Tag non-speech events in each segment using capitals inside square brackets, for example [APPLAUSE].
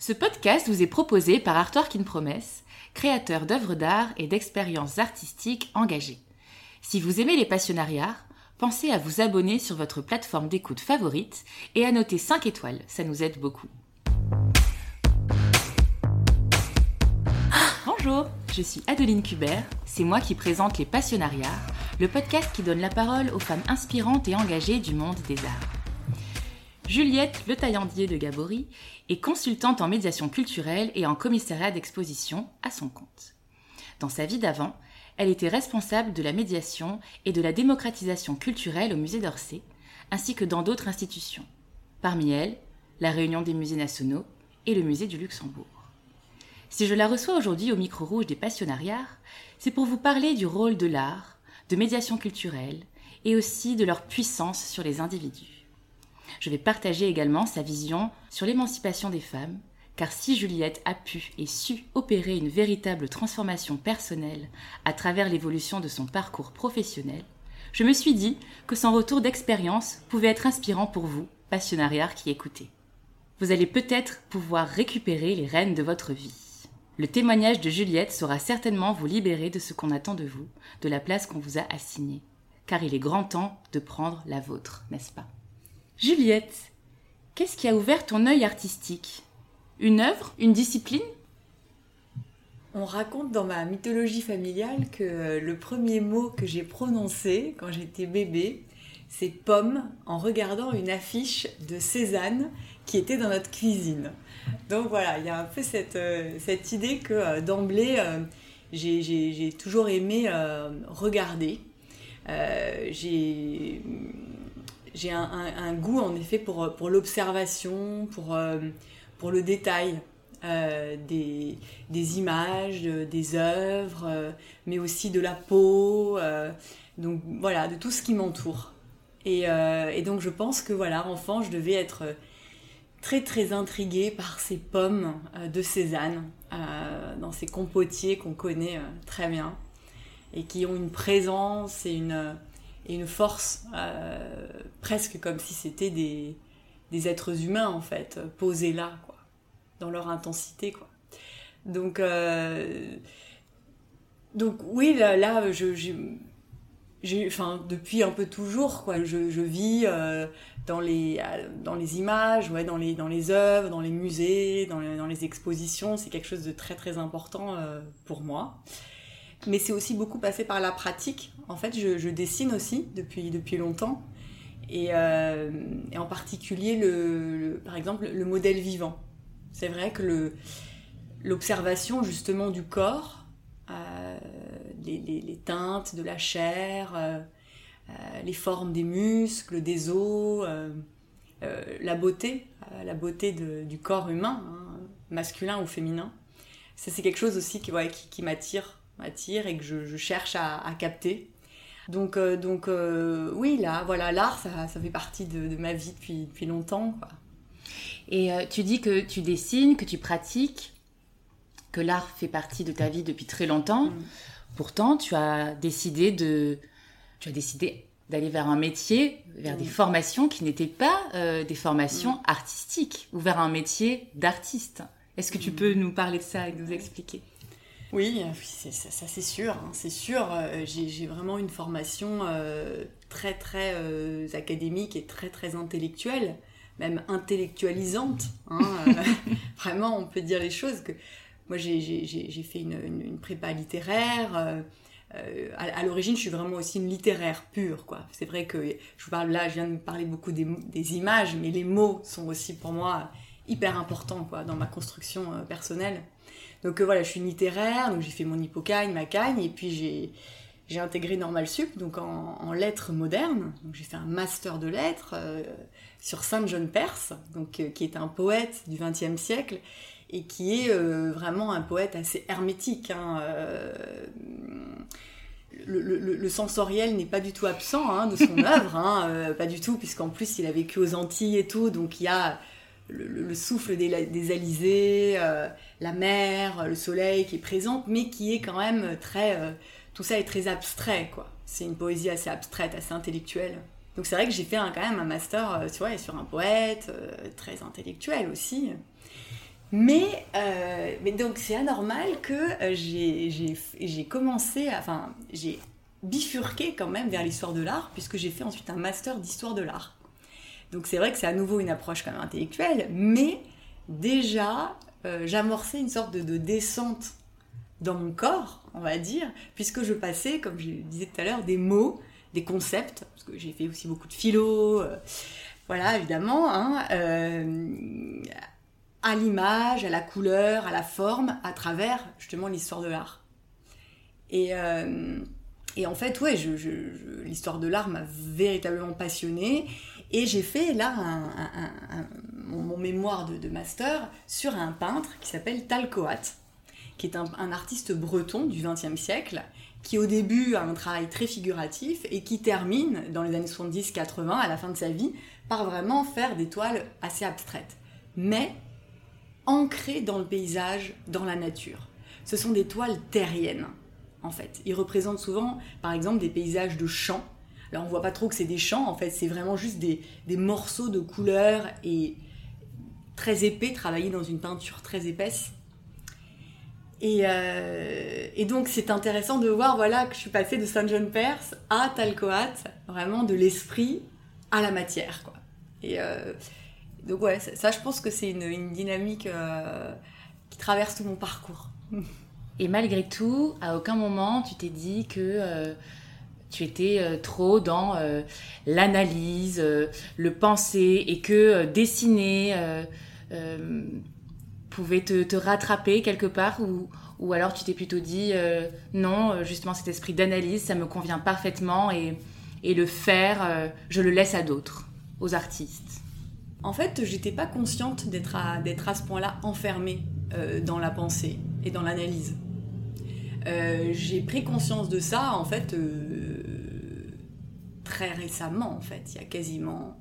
Ce podcast vous est proposé par Arthur Kin Promesse, créateur d'œuvres d'art et d'expériences artistiques engagées. Si vous aimez les passionnariats, pensez à vous abonner sur votre plateforme d'écoute favorite et à noter 5 étoiles, ça nous aide beaucoup. Bonjour, je suis Adeline Kubert, c'est moi qui présente les Passionnariats, le podcast qui donne la parole aux femmes inspirantes et engagées du monde des arts. Juliette Le Taillandier de Gabory est consultante en médiation culturelle et en commissariat d'exposition à son compte. Dans sa vie d'avant, elle était responsable de la médiation et de la démocratisation culturelle au musée d'Orsay, ainsi que dans d'autres institutions. Parmi elles, la Réunion des musées nationaux et le musée du Luxembourg. Si je la reçois aujourd'hui au micro rouge des passionnariats, c'est pour vous parler du rôle de l'art, de médiation culturelle et aussi de leur puissance sur les individus. Je vais partager également sa vision sur l'émancipation des femmes, car si Juliette a pu et su opérer une véritable transformation personnelle à travers l'évolution de son parcours professionnel, je me suis dit que son retour d'expérience pouvait être inspirant pour vous, passionnariats qui écoutez. Vous allez peut-être pouvoir récupérer les rênes de votre vie. Le témoignage de Juliette saura certainement vous libérer de ce qu'on attend de vous, de la place qu'on vous a assignée. Car il est grand temps de prendre la vôtre, n'est-ce pas? Juliette, qu'est-ce qui a ouvert ton œil artistique? Une œuvre? Une discipline? On raconte dans ma mythologie familiale que le premier mot que j'ai prononcé quand j'étais bébé, c'est pomme en regardant une affiche de Cézanne qui était dans notre cuisine. Donc voilà, il y a un peu cette, euh, idée que euh, d'emblée, euh, j'ai toujours aimé regarder. j'ai j'ai un, goût en effet pour, pour l'observation, pour, euh, pour le détail euh, des, des, images, des œuvres, euh, mais aussi de la peau, donc voilà, de tout ce qui m'entoure. Et, et, donc je pense que voilà, enfant, je devais être très très intriguée par ces pommes de Cézanne, dans ces compotiers qu'on connaît très bien, et qui ont une présence et une et une force euh, presque comme si c'était des, des, êtres humains en fait posés là quoi. Dans leur intensité quoi. Donc euh, donc oui là, là je j'ai enfin depuis un peu toujours quoi je, je vis euh, dans les dans les images ouais dans les dans les œuvres dans les musées dans les, dans les expositions. C'est quelque chose de très très important pour moi mais c'est aussi beaucoup passé par la pratique. En fait, je, dessine aussi depuis, depuis longtemps. Et, euh, en particulier, le, par exemple, le modèle vivant. C'est vrai que l'observation justement du corps, euh, les, teintes de la chair, euh, les formes des muscles, des os, la beauté, la beauté du corps humain, hein, masculin ou féminin. Ça, c'est quelque chose aussi qui, qui m'attire m'attire et que je, cherche à, capter. Donc, euh, donc euh, oui, là, voilà, l'art, ça, ça, fait partie de, ma vie depuis, depuis longtemps. Et euh, tu dis que tu dessines, que tu pratiques, que l'art fait partie de ta vie depuis très longtemps. Mm. Pourtant, tu as décidé de, tu as décidé d'aller vers un métier, vers des mm. formations qui n'étaient pas des formations mm. artistiques, ou vers un métier d'artiste. Est-ce que tu peux nous parler de ça et nous expliquer? Oui, ça, c'est sûr, hein, c'est sûr. Euh, j'ai vraiment une formation euh, très très euh, académique et très très intellectuelle, même intellectualisante. Hein, [LAUGHS] vraiment, on peut dire les choses que moi j'ai fait une, prépa littéraire. à, l'origine, je suis vraiment aussi une littéraire pure, quoi. C'est vrai que je vous parle là, je viens de parler beaucoup des, des, images, mais les mots sont aussi pour moi hyper importants, quoi, dans ma construction personnelle. Donc euh, voilà, je suis littéraire, donc j'ai fait mon hippocagne, ma cagne, et puis j'ai j'ai intégré Normal Sup, donc en, lettres modernes. Donc j'ai fait un master de lettres euh, sur Sainte Jeanne Perse, donc euh, qui est un poète du XXe siècle et qui est vraiment un poète assez hermétique. Hein, le, sensoriel n'est pas du tout absent hein, de son [LAUGHS] œuvre, hein, pas du tout, puisqu'en plus il a vécu aux Antilles et tout, donc il y a le, souffle des, des alizés, euh, la mer, le soleil qui est présente, mais qui est quand même très... Euh, tout ça est très abstrait, quoi. C'est une poésie assez abstraite, assez intellectuelle. Donc c'est vrai que j'ai fait quand même un master euh, sur un poète, très intellectuel aussi. Mais, euh, donc c'est anormal que euh, j'ai commencé, enfin j'ai bifurqué quand même vers l'histoire de l'art puisque j'ai fait ensuite un master d'histoire de l'art. Donc c'est vrai que c'est à nouveau une approche quand même intellectuelle, mais déjà euh, j'amorçais une sorte de, descente dans mon corps, on va dire, puisque je passais, comme je disais tout à l'heure, des mots, des concepts, parce que j'ai fait aussi beaucoup de philo, voilà évidemment, hein, à l'image, à la couleur, à la forme, à travers justement l'histoire de l'art. Et, euh, et, en fait, ouais, je, l'histoire de l'art m'a véritablement passionnée. Et j'ai fait là mon, mémoire de, master sur un peintre qui s'appelle Talcoat, qui est un, artiste breton du XXe siècle, qui au début a un travail très figuratif et qui termine dans les années 70-80, à la fin de sa vie, par vraiment faire des toiles assez abstraites. Mais ancrés dans le paysage, dans la nature. Ce sont des toiles terriennes, en fait. Ils représentent souvent, par exemple, des paysages de champs. Alors on voit pas trop que c'est des champs, en fait, c'est vraiment juste des, morceaux de couleurs et très épais, travaillés dans une peinture très épaisse. Et, euh, donc c'est intéressant de voir voilà que je suis passée de Saint John Perse à Talcoat, vraiment de l'esprit à la matière. Quoi. Et, euh, donc ouais, ça, je pense que c'est une, dynamique euh, qui traverse tout mon parcours. [LAUGHS] Et malgré tout, à aucun moment tu t'es dit que euh, tu étais euh, trop dans l'analyse, le penser et que dessiner pouvait te, rattraper quelque part ou, ou alors tu t'es plutôt dit non, justement cet esprit d'analyse, ça me convient parfaitement et, et le faire, je le laisse à d'autres, aux artistes. En fait, j'étais pas consciente d'être à, à ce point-là enfermée euh, dans la pensée et dans l'analyse. Euh, j'ai pris conscience de ça, en fait, euh, très récemment, en fait, il y a quasiment,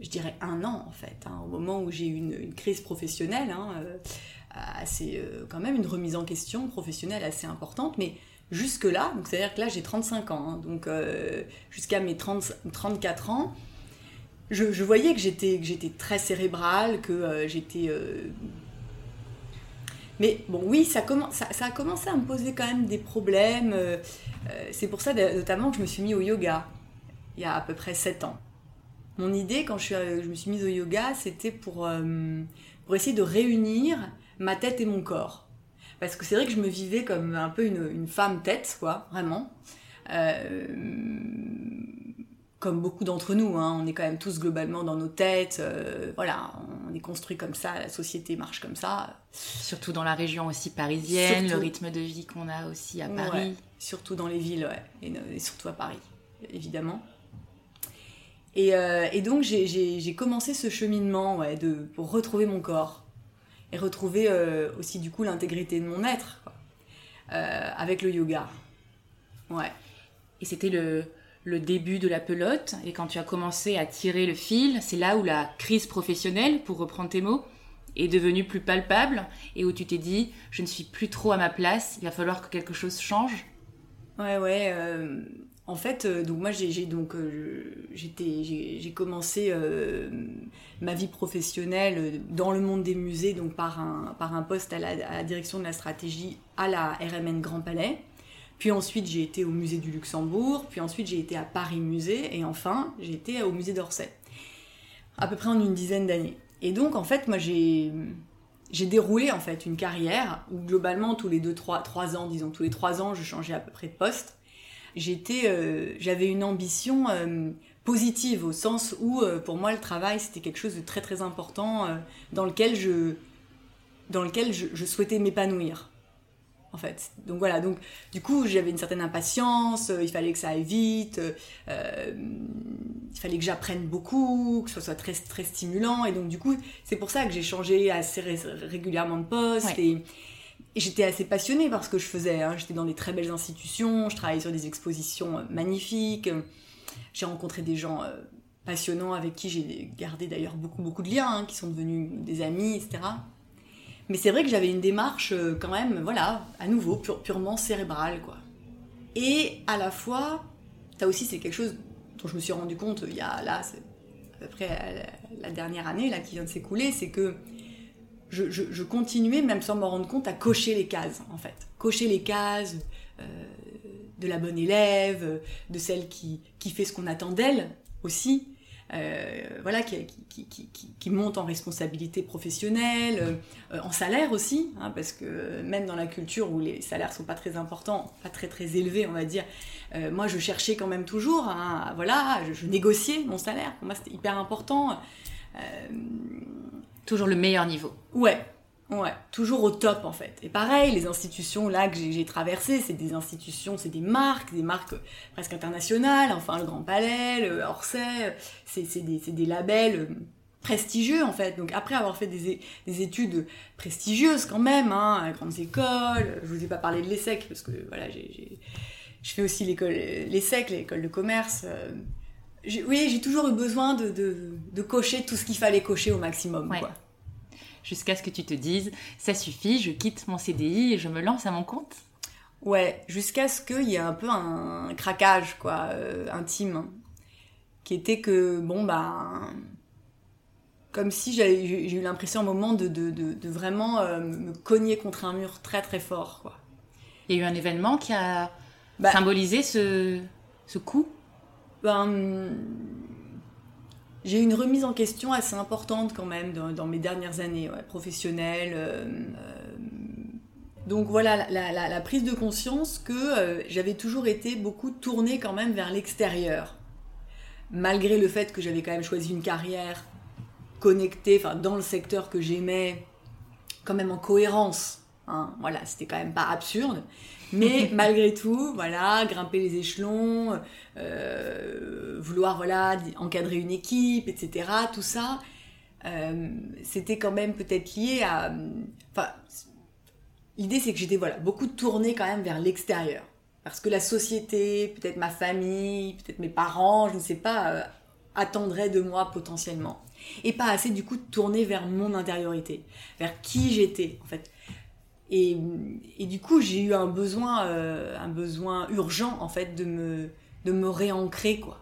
je dirais un an, en fait, hein, au moment où j'ai eu une, crise professionnelle, hein, assez, quand même une remise en question professionnelle assez importante, mais jusque-là, c'est-à-dire que là j'ai 35 ans, hein, donc jusqu'à mes 30, 34 ans, je, voyais que j'étais très cérébrale, que euh, j'étais. Euh, mais bon, oui, ça, a commencé à me poser quand même des problèmes. Euh, c'est pour ça notamment que je me suis mis au yoga il y a à peu près 7 ans. Mon idée quand je, suis, je me suis mise au yoga, c'était pour, pour essayer de réunir ma tête et mon corps. Parce que c'est vrai que je me vivais comme un peu une, une femme tête, quoi, vraiment comme beaucoup d'entre nous, hein, on est quand même tous globalement dans nos têtes, euh, voilà, on est construit comme ça, la société marche comme ça. Surtout dans la région aussi parisienne, le rythme de vie qu'on a aussi à Paris. surtout dans les villes, ouais, et, surtout à Paris, évidemment. Et, euh, donc j'ai commencé ce cheminement ouais, de, pour retrouver mon corps et retrouver euh, aussi du coup l'intégrité de mon être avec le yoga. Ouais. Et c'était le, le début de la pelote et quand tu as commencé à tirer le fil, c'est là où la crise professionnelle, pour reprendre tes mots, est devenue plus palpable et où tu t'es dit je ne suis plus trop à ma place, il va falloir que quelque chose change. Ouais ouais. Euh, en fait, euh, donc moi j'ai donc euh, j'étais j'ai commencé ma vie professionnelle dans le monde des musées donc par un par un poste à la direction de la stratégie à la RMN Grand Palais. Puis ensuite, j'ai été au musée du Luxembourg, puis ensuite, j'ai été à Paris Musée, et enfin, j'ai été au musée d'Orsay. À peu près en une dizaine d'années. Et donc, en fait, moi, j'ai déroulé en fait une carrière où globalement tous les 2 3 3 ans disons tous les 3 ans je changeais à peu près de poste. J'étais euh, j'avais une ambition euh, positive au sens où euh, pour moi le travail c'était quelque chose de très très important dans lequel je dans lequel je souhaitais m'épanouir en fait. Donc voilà, donc du coup j'avais une certaine impatience, euh, il fallait que ça aille vite, euh, il fallait que j'apprenne beaucoup, que ce soit très, très stimulant, et donc du coup c'est pour ça que j'ai changé assez régulièrement de poste, et, j'étais assez passionnée par ce que je faisais, hein. j'étais dans des très belles institutions, je travaillais sur des expositions euh, magnifiques, j'ai rencontré des gens passionnants avec qui j'ai gardé d'ailleurs beaucoup beaucoup de liens, hein, qui sont devenus des amis, etc. Mais c'est vrai que j'avais une démarche euh, quand même, voilà, à nouveau, purement cérébrale, quoi. Et à la fois, ça aussi c'est quelque chose dont je me suis rendu compte il y a là, à peu près la dernière année là, qui vient de s'écouler, c'est que je, continuais, même sans m'en rendre compte, à cocher les cases, en fait. Cocher les cases euh, de la bonne élève, de celle qui, qui fait ce qu'on attend d'elle aussi. Euh, voilà, qui, qui, qui, qui, monte en responsabilité professionnelle, euh, en salaire aussi, hein, parce que même dans la culture où les salaires sont pas très importants, pas très très élevés, on va dire, moi je cherchais quand même toujours, hein, voilà, je, je, négociais mon salaire, pour moi c'était hyper important. Toujours le meilleur niveau. Ouais, ouais, toujours au top en fait. Et pareil, les institutions là que j'ai traversées, c'est des institutions, c'est des marques, des marques presque internationales, enfin le Grand Palais, le Orsay, c'est des, des, labels euh, prestigieux en fait. Donc après avoir fait des, des études prestigieuses quand même, hein, à grandes écoles, je vous ai pas parlé de l'ESSEC parce que voilà, j'ai je fais aussi l'école l'ESSEC, l'école de commerce. Euh, oui, j'ai toujours eu besoin de, de, cocher tout ce qu'il fallait cocher au maximum. Jusqu'à ce que tu te dises, ça suffit, je quitte mon CDI et je me lance à mon compte Ouais, jusqu'à ce qu'il y ait un peu un craquage, quoi, euh, intime. Qui était que, bon, bah. Comme si j'ai eu l'impression un moment de, de vraiment euh, me cogner contre un mur très très fort, quoi. Il y a eu un événement qui a bah symbolisé ce, ce coup? Ben, j'ai eu une remise en question assez importante quand même dans, mes dernières années professionnelles. Euh, euh. donc voilà, la, prise de conscience que euh, j'avais toujours été beaucoup tournée quand même vers l'extérieur. Malgré le fait que j'avais quand même choisi une carrière connectée, enfin dans le secteur que j'aimais, quand même en cohérence. Hein, voilà, c'était quand même pas absurde. Mais [LAUGHS] malgré tout, voilà, grimper les échelons, euh, vouloir voilà encadrer une équipe, etc. Tout ça, euh, c'était quand même peut-être lié à. Enfin, l'idée c'est que j'étais voilà beaucoup tournée quand même vers l'extérieur, parce que la société, peut-être ma famille, peut-être mes parents, je ne sais pas, euh, attendraient de moi potentiellement, et pas assez du coup tournée vers mon intériorité, vers qui j'étais en fait. Et, du coup, j'ai eu un besoin, un besoin urgent en fait de me, de me réancrer, quoi.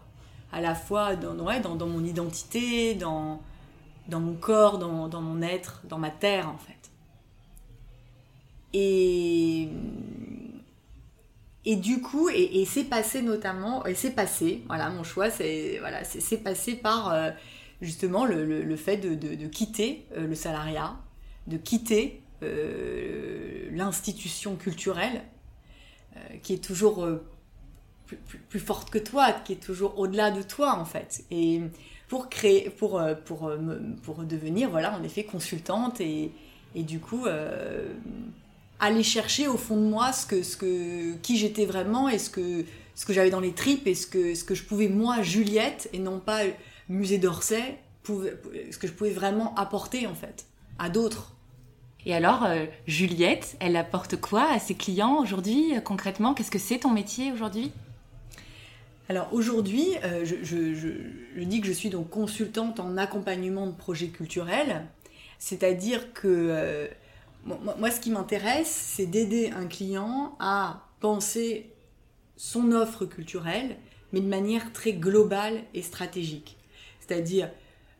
À la fois dans, dans, dans mon identité, dans, dans mon corps, dans, dans, mon être, dans ma terre, en fait. Et, et du coup, et, c'est passé notamment, et c'est passé, voilà, mon choix, c'est voilà, passé par euh, justement le, le, fait de, de, quitter euh, le salariat, de quitter euh, l'institution culturelle, qui est toujours plus, forte que toi, qui est toujours au-delà de toi en fait. Et pour créer, pour, euh, pour, euh, pour devenir, voilà, en effet, consultante et, et du coup, euh, aller chercher au fond de moi ce que, ce que, qui j'étais vraiment et ce que, ce que j'avais dans les tripes et ce que, ce que je pouvais, moi, Juliette, et non pas musée d'Orsay, ce que je pouvais vraiment apporter en fait à d'autres. Et alors, Juliette, elle apporte quoi à ses clients aujourd'hui Concrètement, qu'est-ce que c'est ton métier aujourd'hui? Alors aujourd'hui, euh, je, dis que je suis donc consultante en accompagnement de projets culturels, c'est-à-dire que euh, moi, ce qui m'intéresse, c'est d'aider un client à penser son offre culturelle, mais de manière très globale et stratégique. C'est-à-dire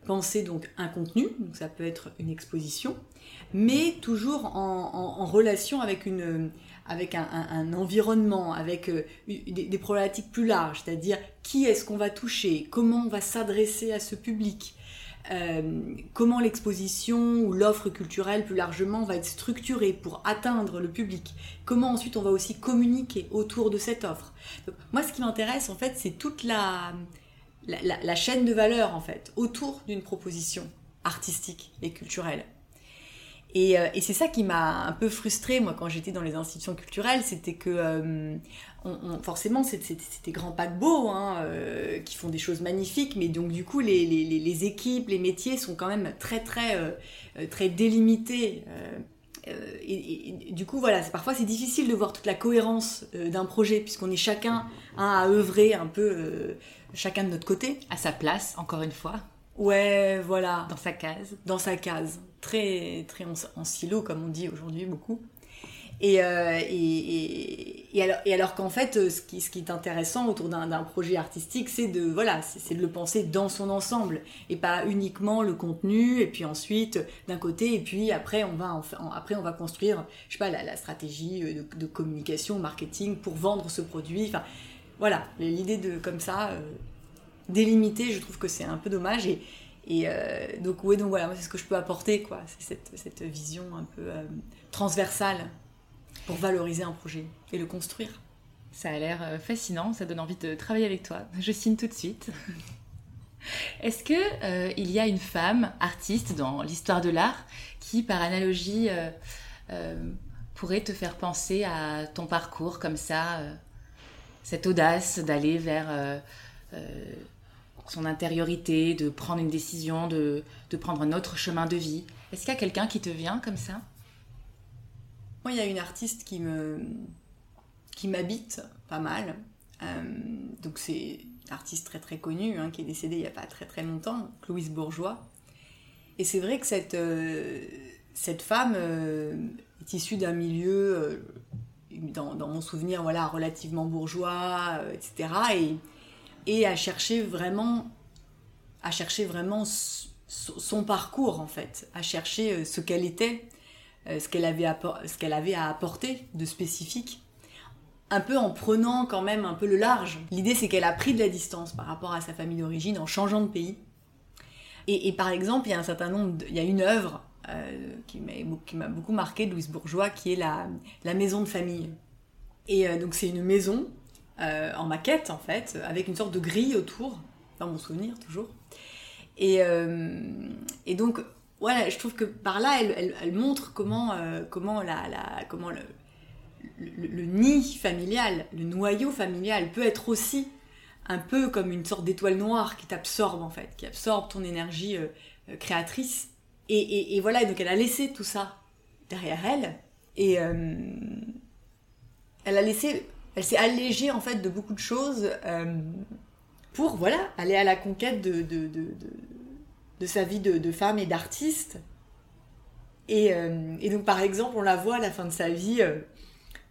penser donc un contenu, donc ça peut être une exposition, mais toujours en relation avec une avec un, environnement, avec euh, des, problématiques plus larges, c'est-à-dire qui est-ce qu'on va toucher, comment on va s'adresser à ce public, euh, comment l'exposition ou l'offre culturelle plus largement va être structurée pour atteindre le public, comment ensuite on va aussi communiquer autour de cette offre. moi, ce qui m'intéresse en fait, c'est toute la, la chaîne de valeur en fait autour d'une proposition artistique et culturelle. Euh, et, c'est ça qui m'a un peu frustrée, moi, quand j'étais dans les institutions culturelles, c'était que euh, forcément, c'était des grands paquebots hein, euh, qui font des choses magnifiques, mais donc du coup, les, les, équipes, les métiers sont quand même très, très, très délimités. Et, du coup, voilà, parfois c'est difficile de voir toute la cohérence d'un projet, puisqu'on est chacun à œuvrer un peu, chacun de notre côté. À sa place, encore une fois. Ouais, voilà. Dans sa case. Dans sa case. Très, très en, silo, comme on dit aujourd'hui beaucoup. Et, euh, et, et, alors, et alors qu'en fait, euh, ce qui, ce qui est intéressant autour d'un projet artistique, c'est de, voilà, c'est de le penser dans son ensemble et pas uniquement le contenu et puis ensuite d'un côté et puis après on va, après on va construire, je sais pas, la, la stratégie euh, de, communication, marketing pour vendre ce produit. Enfin, voilà, l'idée de comme ça délimiter, je trouve que c'est un peu dommage et euh, donc, ouais, donc voilà, c'est ce que je peux apporter, quoi. C'est cette, cette, vision un peu euh, transversale pour valoriser un projet et le construire. Ça a l'air euh, fascinant, ça donne envie de travailler avec toi. Je signe tout de suite. [LAUGHS] Est-ce que euh, il y a une femme artiste dans l'histoire de l'art qui, par analogie, pourrait te faire penser à ton parcours comme ça, cette audace d'aller vers son intériorité, de prendre une décision, de, de prendre un autre chemin de vie. Est-ce qu'il y a quelqu'un qui te vient comme ça? Moi, il y a une artiste qui me qui m'habite pas mal. Euh, donc c'est une artiste très très connue hein, qui est décédée il n'y a pas très très longtemps, Louise Bourgeois. Et c'est vrai que cette, euh, cette femme euh, est issue d'un milieu, dans, mon souvenir, voilà, relativement bourgeois, etc. Et et à chercher vraiment, à chercher vraiment son parcours en fait, à chercher euh, ce qu'elle était, euh, ce qu'elle avait, qu'elle avait à apporter de spécifique, un peu en prenant quand même un peu le large. L'idée c'est qu'elle a pris de la distance par rapport à sa famille d'origine en changeant de pays. Et, par exemple, il y a un certain nombre, il y a une œuvre euh, qui m'a beaucoup marqué de Louise Bourgeois, qui est la, la maison de famille. Et donc c'est une maison euh, en maquette en fait, avec une sorte de grille autour, dans mon souvenir toujours. Et, euh, et donc, voilà, je trouve que par là, elle, elle, montre comment, euh, comment, la, la, comment le, le, nid familial, le noyau familial peut être aussi un peu comme une sorte d'étoile noire qui t'absorbe en fait, qui absorbe ton énergie créatrice. Et, et, et, voilà, donc elle a laissé tout ça derrière elle. Et elle a laissé elle s'est allégée en fait de beaucoup de choses euh, pour voilà aller à la conquête de, de, de, de sa vie de, femme et d'artiste. Et, euh, et, donc par exemple, on la voit à la fin de sa vie euh,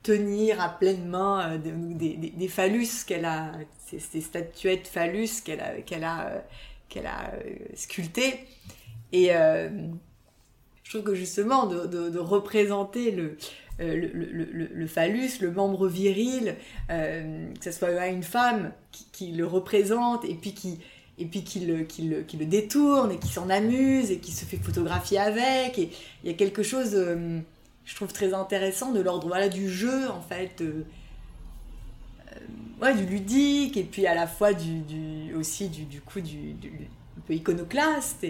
tenir à pleine main des, des, phallus qu'elle a, ces, statuettes phallus qu'elle a, qu'elle a, qu'elle a sculptées. Et je trouve que justement de représenter le, euh, le, phallus, le membre viril, euh, que ce soit une femme qui, le représente et puis qui et puis qui le, qui le, qui le détourne et qui s'en amuse et qui se fait photographier avec. Et il y a quelque chose, euh, je trouve, très intéressant de l'ordre voilà, du jeu, en fait, ouais, du ludique, et puis à la fois du, aussi du, coup du, un peu iconoclaste.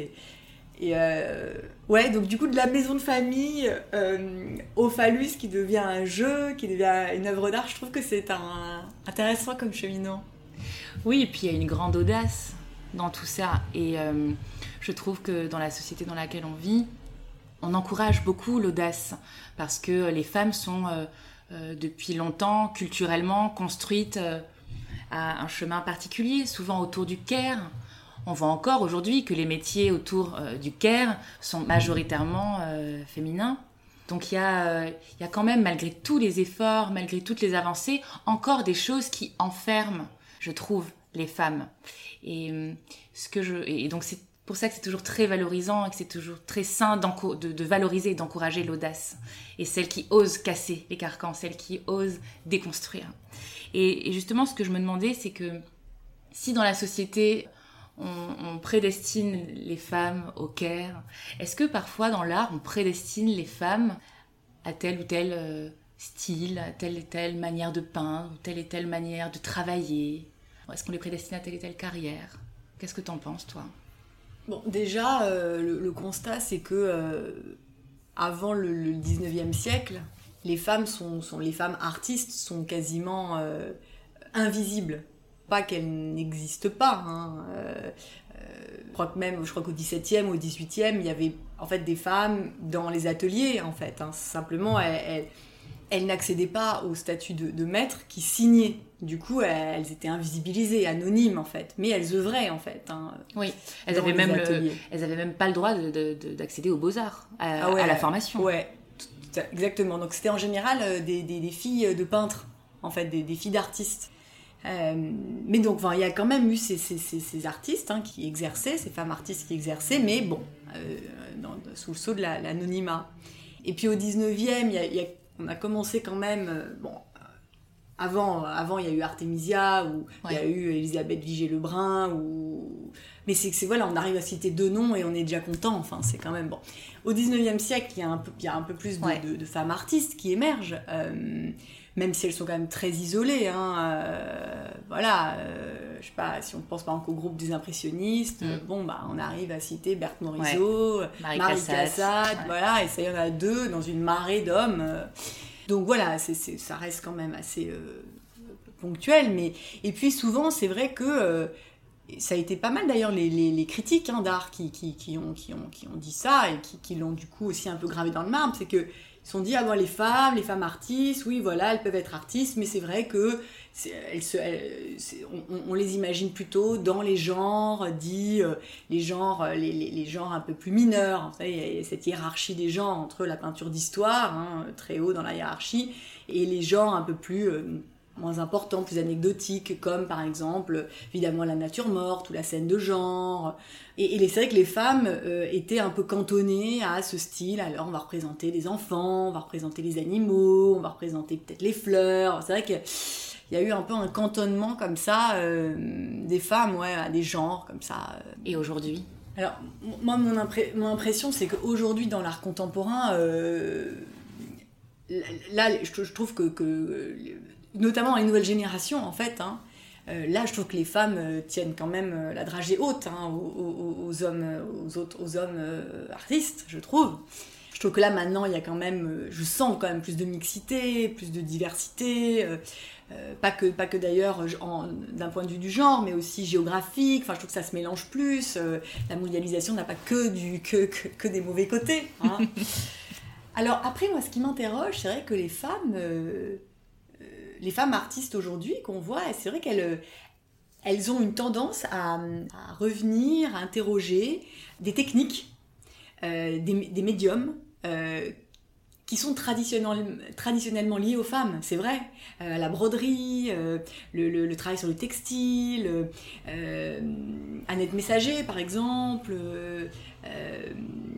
Et euh, ouais, donc du coup, de la maison de famille euh, au phallus qui devient un jeu, qui devient une œuvre d'art, je trouve que c'est un, intéressant comme cheminant. Oui, et puis il y a une grande audace dans tout ça. Et euh, je trouve que dans la société dans laquelle on vit, on encourage beaucoup l'audace parce que les femmes sont depuis longtemps culturellement construites à un chemin particulier, souvent autour du care on voit encore aujourd'hui que les métiers autour euh, du care sont majoritairement euh, féminins. Donc il y, euh, y a quand même, malgré tous les efforts, malgré toutes les avancées, encore des choses qui enferment, je trouve, les femmes. Et, ce que je, et donc c'est pour ça que c'est toujours très valorisant et que c'est toujours très sain de, de valoriser et d'encourager l'audace. Et celles qui osent casser les carcans, celles qui osent déconstruire. Et justement, ce que je me demandais, c'est que si dans la société, on, prédestine les femmes au care. Est-ce que parfois dans l'art, on prédestine les femmes à tel ou tel euh, style, à telle et telle manière de peindre, telle et telle manière de travailler? Est-ce qu'on les prédestine à telle et telle carrière? Qu'est-ce que tu en penses, toi? Bon, déjà, euh, le, constat, c'est que euh, avant le, 19e siècle, les femmes sont, les femmes artistes sont quasiment invisibles pas qu'elle n'existe pas. Hein. Euh, euh, je crois que même, je crois qu'au 17e ou au 18e, il y avait en fait des femmes dans les ateliers, en fait. Hein. Simplement, elles, elles, n'accédaient pas au statut de, maître qui signait. Du coup, elles étaient invisibilisées, anonymes en fait, mais elles œuvraient en fait. Hein, oui, elles avaient même, elles avaient même pas le droit d'accéder aux beaux arts, à, ah à, la formation. Ouais, exactement. Donc c'était en général des, des, filles de peintres, en fait, des, des filles d'artistes. Mais donc, il y a quand même eu ces, ces, ces, artistes hein, qui exerçaient, ces femmes artistes qui exerçaient, mais bon, dans, sous le sceau de l'anonymat. Et puis au 19e, y a, y a, on a commencé quand même, bon, avant, avant, il y a eu Artemisia, ou il y a eu Elisabeth Vigée-Lebrun, ou... Mais c'est que voilà, on arrive à citer deux noms et on est déjà content, enfin, c'est quand même bon. Au 19e siècle, il y a un peu, il y a un peu plus de, femmes artistes qui émergent, euh, même si elles sont quand même très isolées. Hein, euh, voilà, euh, je sais pas, si on pense par exemple au groupe des impressionnistes, mm. bon, bah, on arrive à citer Berthe Morisot, Marie, Cassatt, voilà, et ça y en a deux dans une marée d'hommes. Donc voilà, ça reste quand même assez euh, ponctuel. Mais... Et puis souvent, c'est vrai que euh, ça a été pas mal d'ailleurs les, critiques hein, d'art qui, qui, ont, qui, ont, qui ont dit ça et qui, l'ont du coup aussi un peu gravé dans le marbre. C'est que ils sont dit, ah les femmes, les femmes artistes, oui, voilà, elles peuvent être artistes, mais c'est vrai que on, les imagine plutôt dans les genres dits, euh, les genres, les, les, genres un peu plus mineurs. Il y a cette hiérarchie des genres entre la peinture d'histoire, hein, très haut dans la hiérarchie, et les genres un peu plus euh, moins importants, plus anecdotiques, comme par exemple, évidemment, la nature morte ou la scène de genre. Et, et c'est vrai que les femmes euh, étaient un peu cantonnées à ce style. Alors, on va représenter les enfants, on va représenter les animaux, on va représenter peut-être les fleurs. C'est vrai que il y a eu un peu un cantonnement comme ça euh, des femmes, ouais, à des genres comme ça. Euh. Et aujourd'hui? Alors, moi, mon, mon impression, c'est qu'aujourd'hui, dans l'art contemporain, là, je, trouve que, que, notamment les nouvelles générations, en fait, hein, euh, là, je trouve que les femmes euh, tiennent quand même euh, la dragée haute hein, aux, hommes, aux, autres, aux hommes artistes, je trouve. Je trouve que là, maintenant, il y a quand même, je sens quand même plus de mixité, plus de diversité. pas que, pas que d'ailleurs d'un point de vue du genre, mais aussi géographique. Enfin, je trouve que ça se mélange plus. la mondialisation n'a pas que, du, que, que, des mauvais côtés. Hein. [LAUGHS] Alors après, moi, ce qui m'interroge, c'est vrai que les femmes les femmes artistes aujourd'hui qu'on voit, c'est vrai qu'elles euh, ont une tendance à, revenir, à interroger des techniques, euh, des, médiums euh, qui sont traditionnellement, traditionnellement liés aux femmes, c'est vrai. la broderie, le, travail sur le textile, Annette Messager par exemple, euh,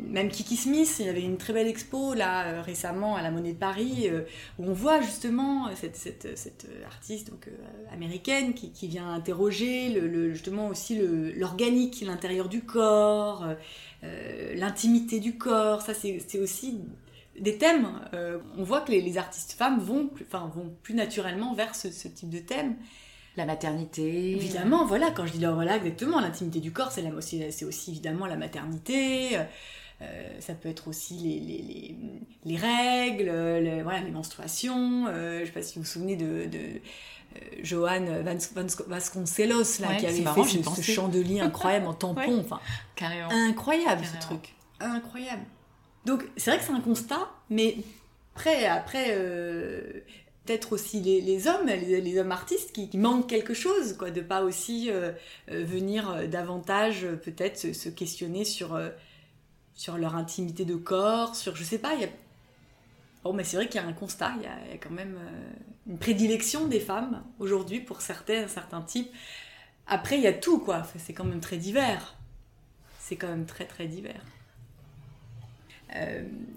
même Kiki Smith, il y avait une très belle expo là euh, récemment à la Monnaie de Paris euh, où on voit justement cette, artiste américaine qui, vient interroger justement aussi l'organique, l'intérieur du corps, l'intimité du corps. Ça, c'est aussi des thèmes. on voit que les, les, artistes femmes vont plus, enfin, vont plus naturellement vers ce, ce type de thème la maternité. Évidemment, voilà, quand je dis là, voilà, exactement, l'intimité du corps, c'est aussi, aussi évidemment la maternité. Euh, ça peut être aussi les, les, les, règles, voilà, les menstruations. Euh, je ne sais pas si vous vous souvenez de, de euh, Johan Vasconcelos, là, qui avait fait ce, chandelier incroyable en [LAUGHS] tampon. Enfin, incroyable ce truc. Incroyable. Donc, c'est vrai que c'est un constat, mais après, après peut-être aussi les, hommes, les, hommes artistes qui, manquent quelque chose, quoi, de pas aussi euh, euh, venir euh, davantage peut-être se, questionner sur, sur leur intimité de corps, sur je sais pas, y a... Bon, mais c'est vrai qu'il y a un constat, il y a, quand même une prédilection des femmes aujourd'hui pour certains, certains types. Après, il y a tout, quoi. c'est quand même très divers. C'est quand même très, très divers. Là,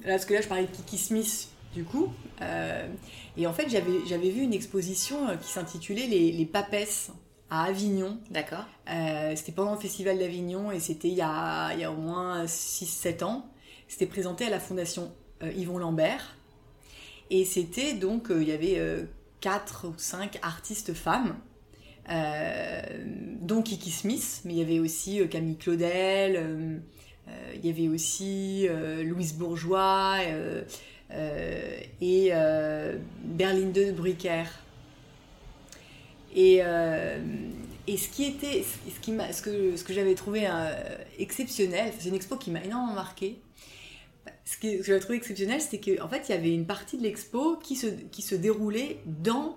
parce que là, je parlais de Kiki Smith, du coup. Euh, et en fait, j'avais vu une exposition euh, qui s'intitulait les, les Papesses à Avignon. D'accord. Euh, c'était pendant le Festival d'Avignon et c'était il y a au moins 6-7 ans. C'était présenté à la Fondation Yvon Lambert. Et c'était donc, il y avait 4 ou 5 artistes femmes. dont Kiki Smith, mais il y avait aussi Camille Claudel, il y avait aussi Louise Bourgeois, euh, et euh, Berlin de Brucker. Et, euh, ce qui était, ce, que, j'avais trouvé exceptionnel, c'est une expo qui m'a énormément marqué. Ce que, j'avais trouvé exceptionnel, c'était qu'en fait, il y avait une partie de l'expo qui se, qui se déroulait dans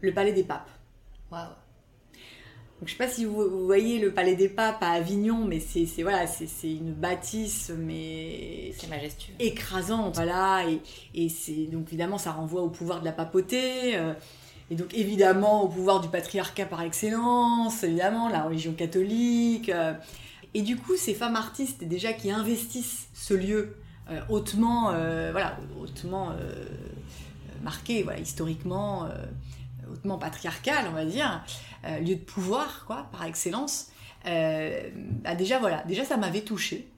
le Palais des Papes. Waouh! Donc, je sais pas si vous, voyez le Palais des Papes à Avignon, mais c'est voilà, c'est une bâtisse, mais c'est majestueux, écrasante, voilà. Et, et c'est donc évidemment ça renvoie au pouvoir de la papauté. Euh, et donc évidemment au pouvoir du patriarcat par excellence, évidemment la religion catholique. Euh. et du coup, ces femmes artistes déjà qui investissent ce lieu euh, hautement, voilà, hautement marqué, voilà, historiquement, hautement patriarcal, on va dire, euh, lieu de pouvoir, quoi, par excellence, euh, bah déjà, voilà, déjà ça m'avait touchée.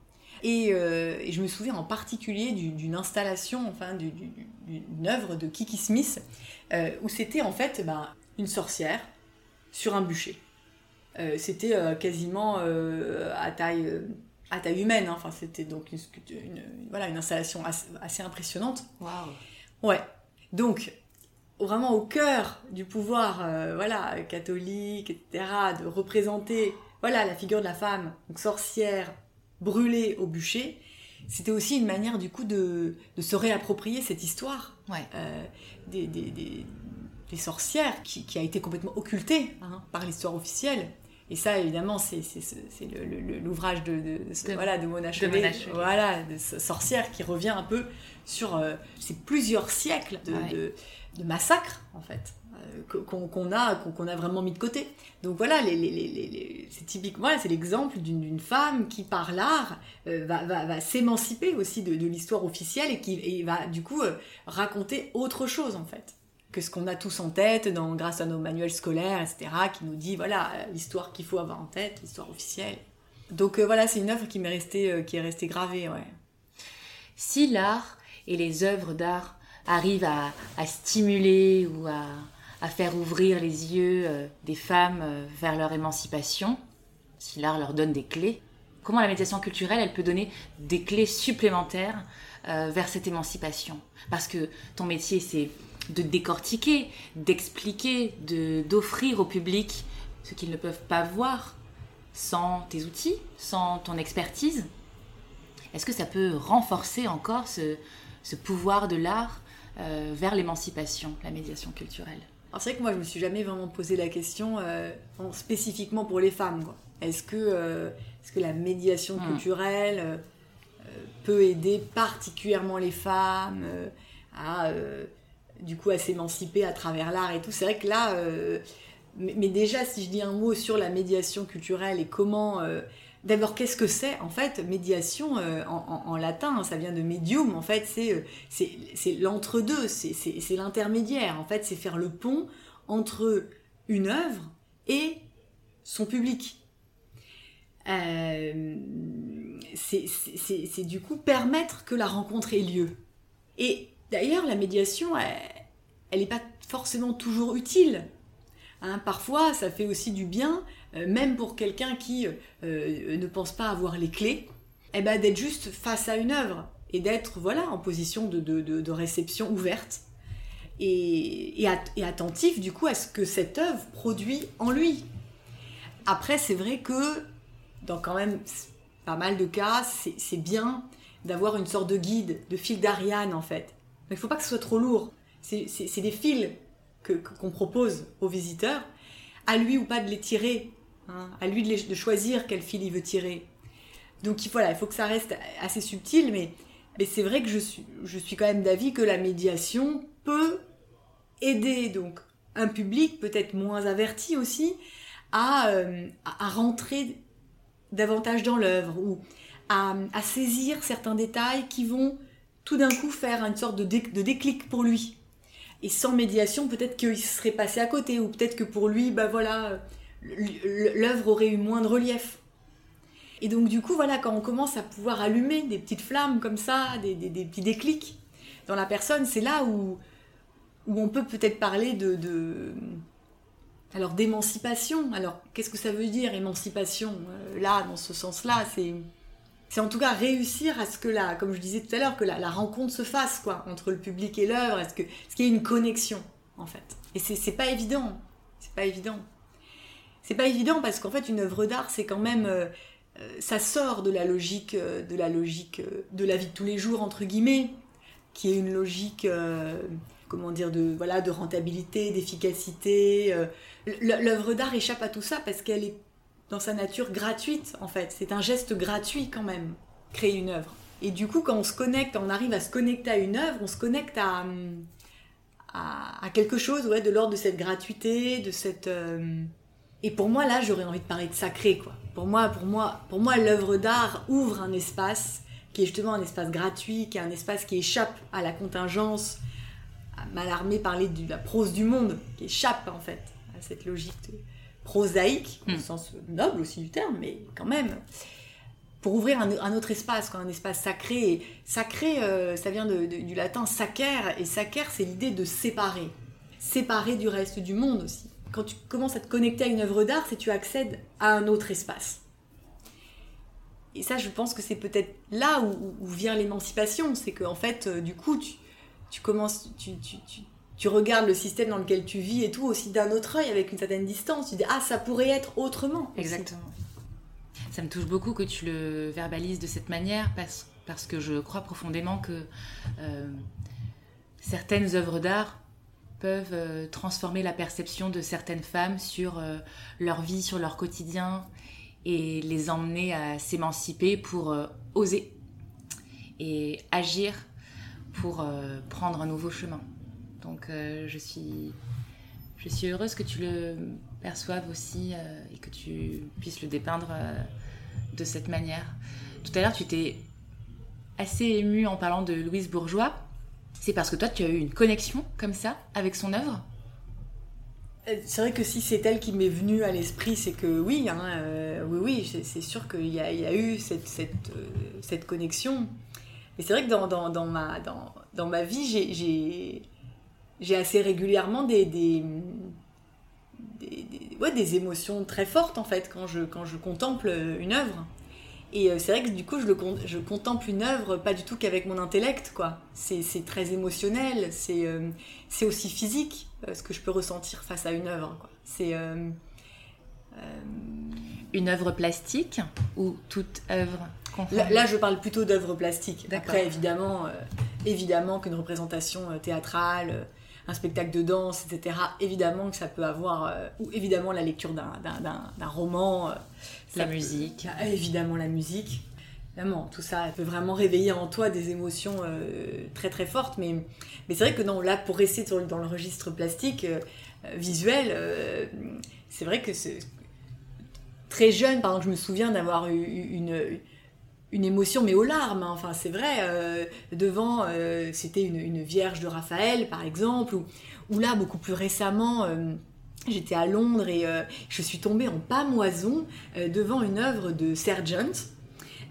Euh, et, je me souviens en particulier d'une installation, enfin d'une œuvre de Kiki Smith, où c'était en fait bah, une sorcière sur un bûcher. c'était quasiment à taille à taille humaine. Hein. Enfin, c'était donc une, voilà, une installation assez, assez impressionnante. Waouh. Ouais. Donc, vraiment au cœur du pouvoir euh, voilà catholique etc de représenter voilà la figure de la femme donc sorcière brûlée au bûcher c'était aussi une manière du coup de, de se réapproprier cette histoire euh, des, des, des, des, sorcières qui, qui, a été complètement occultée hein, par l'histoire officielle et ça, évidemment, c'est l'ouvrage de, de, voilà, de Mona Chollet, voilà, de sorcière qui revient un peu sur euh, ces plusieurs siècles de, de massacre, en fait, euh, qu'on a, qu'on a vraiment mis de côté. Donc voilà, les, les, les, c'est typiquement, c'est l'exemple d'une femme qui, par l'art, euh, va, va, va s'émanciper aussi de, de l'histoire officielle et qui et va du coup raconter autre chose, en fait que ce qu'on a tous en tête grâce à nos manuels scolaires, etc., qui nous dit, voilà, l'histoire qu'il faut avoir en tête, l'histoire officielle. Donc voilà, c'est une œuvre qui m'est restée, qui est restée gravée. Si l'art et les œuvres d'art arrive à, stimuler ou à, faire ouvrir les yeux euh, des femmes euh, vers leur émancipation, si l'art leur donne des clés, comment la médiation culturelle, elle peut donner des clés supplémentaires euh, vers cette émancipation? Parce que ton métier, c'est de décortiquer, d'expliquer, d'offrir au public ce qu'ils ne peuvent pas voir sans tes outils, sans ton expertise. Est-ce que ça peut renforcer encore ce pouvoir de l'art euh, vers l'émancipation, la médiation culturelle? C'est vrai que moi je me suis jamais vraiment posé la question euh, spécifiquement pour les femmes. Est-ce que, euh, est que la médiation hmm. culturelle peut aider particulièrement les femmes à du coup à s'émanciper à travers l'art et tout C'est vrai que là, mais, déjà si je dis un mot sur la médiation culturelle et comment D'abord, qu'est-ce que c'est En fait, médiation, euh, en, latin, ça vient de medium, en fait, c'est, euh, c'est, l'entre-deux, c'est, l'intermédiaire. En fait, c'est faire le pont entre une œuvre et son public. Euh, c'est, du coup permettre que la rencontre ait lieu. Et d'ailleurs, la médiation, elle n'est pas forcément toujours utile. Hein. parfois, ça fait aussi du bien euh, même pour quelqu'un qui euh, ne pense pas avoir les clés, eh ben, d'être juste face à une œuvre et d'être voilà en position de, réception ouverte et, attentif du coup à ce que cette œuvre produit en lui. Après, c'est vrai que dans quand même pas mal de cas, c'est bien d'avoir une sorte de guide, de fil d'Ariane en fait. Il ne faut pas que ce soit trop lourd. C'est des fils qu'on propose aux visiteurs, à lui ou pas de les tirer Hein, à lui de, choisir quel fil il veut tirer. Donc voilà, il faut que ça reste assez subtil, mais, mais c'est vrai que je suis, je suis quand même d'avis que la médiation peut aider donc un public peut-être moins averti aussi à, euh, à, rentrer davantage dans l'œuvre ou à, à, saisir certains détails qui vont tout d'un coup faire une sorte de, de déclic pour lui. Et sans médiation, peut-être qu'il serait passé à côté, ou peut-être que pour lui, bah voilà, l'œuvre aurait eu moins de relief. Et donc du coup, voilà, quand on commence à pouvoir allumer des petites flammes comme ça, des, petits déclics dans la personne, c'est là où, où on peut peut-être parler de, alors d'émancipation. Alors qu'est-ce que ça veut dire émancipation? Euh, Là, dans ce sens-là, c'est c'est en tout cas réussir à ce que la, comme je disais tout à l'heure, que la, rencontre se fasse quoi entre le public et l'œuvre. Est-ce qu'il y ait une connexion en fait? Et c'est pas évident. C'est pas évident c'est pas évident parce qu'en fait une œuvre d'art c'est quand même euh, euh, ça sort de la logique euh, de la logique de la vie de tous les jours entre guillemets qui est une logique, comment dire, de, voilà, de rentabilité, d'efficacité. L'œuvre d'art échappe à tout ça parce qu'elle est dans sa nature gratuite, en fait. C'est un geste gratuit quand même, créer une œuvre. Et du coup, quand on se connecte, on arrive à se connecter à une œuvre, on se connecte à, à, quelque chose ouais, de l'ordre de cette gratuité, de cette... Euh, et pour moi, là, j'aurais envie de parler de sacré, quoi. Pour moi, pour moi, pour moi l'œuvre d'art ouvre un espace qui est justement un espace gratuit, qui est un espace qui échappe à la contingence. Malarmé parlait de la prose du monde, qui échappe en fait à cette logique prosaïque, au hmm. sens noble aussi du terme, mais quand même, pour ouvrir un, autre espace, quoi, un espace sacré. sacré, euh, ça vient du latin sacer, et sacer, c'est l'idée de séparer, séparer du reste du monde aussi. Quand tu commences à te connecter à une œuvre d'art, c'est tu accèdes à un autre espace. Et ça, je pense que c'est peut-être là où, vient l'émancipation. C'est qu'en fait, euh, du coup, tu, commences, tu, regardes le système dans lequel tu vis et tout aussi d'un autre œil, avec une certaine distance. Tu dis, ah, ça pourrait être autrement. Exactement. Ça me touche beaucoup que tu le verbalises de cette manière parce, parce que je crois profondément que euh, certaines œuvres d'art peuvent euh, transformer la perception de certaines femmes sur leur vie, sur leur quotidien et les emmener à s'émanciper pour euh, oser et agir pour euh, prendre un nouveau chemin. Donc euh, je, suis, je suis heureuse que tu le perçoives aussi et que tu puisses le dépeindre de cette manière. Tout à l'heure, tu t'es assez émue en parlant de Louise Bourgeois. C'est parce que toi, tu as eu une connexion comme ça avec son œuvre? Euh, c'est vrai que si c'est elle qui m'est venue à l'esprit, c'est que oui, euh, oui, oui, c'est sûr qu'il y, a eu cette, cette, euh, cette connexion. Mais c'est vrai que dans, dans, dans, dans ma vie, j'ai assez régulièrement des, des, des, ouais, des émotions très fortes en fait quand je, quand je contemple une œuvre. Et c'est vrai que du coup, je, le, je contemple une œuvre pas du tout qu'avec mon intellect, quoi. C'est très émotionnel, c'est aussi physique. Euh, ce que je peux ressentir face à une œuvre. C'est euh, euh, une œuvre plastique ou toute œuvre Là, je parle plutôt d'œuvre plastique. Après, évidemment, évidemment qu'une représentation théâtrale, un spectacle de danse, etc., évidemment que ça peut avoir, ou évidemment la lecture d'un roman. la musique. évidemment la musique. Évidemment, tout ça peut vraiment réveiller en toi des émotions très très fortes, mais mais c'est vrai que non, là, pour rester dans le registre plastique, euh, euh, visuel, euh, c'est vrai que très jeune, par exemple, je me souviens d'avoir eu une, une émotion, mais aux larmes. Hein. Enfin, c'est vrai, devant, c'était une, Vierge de Raphaël, par exemple, ou, là, beaucoup plus récemment, j'étais à Londres et je suis tombée en pamoison devant une œuvre de Sergeant.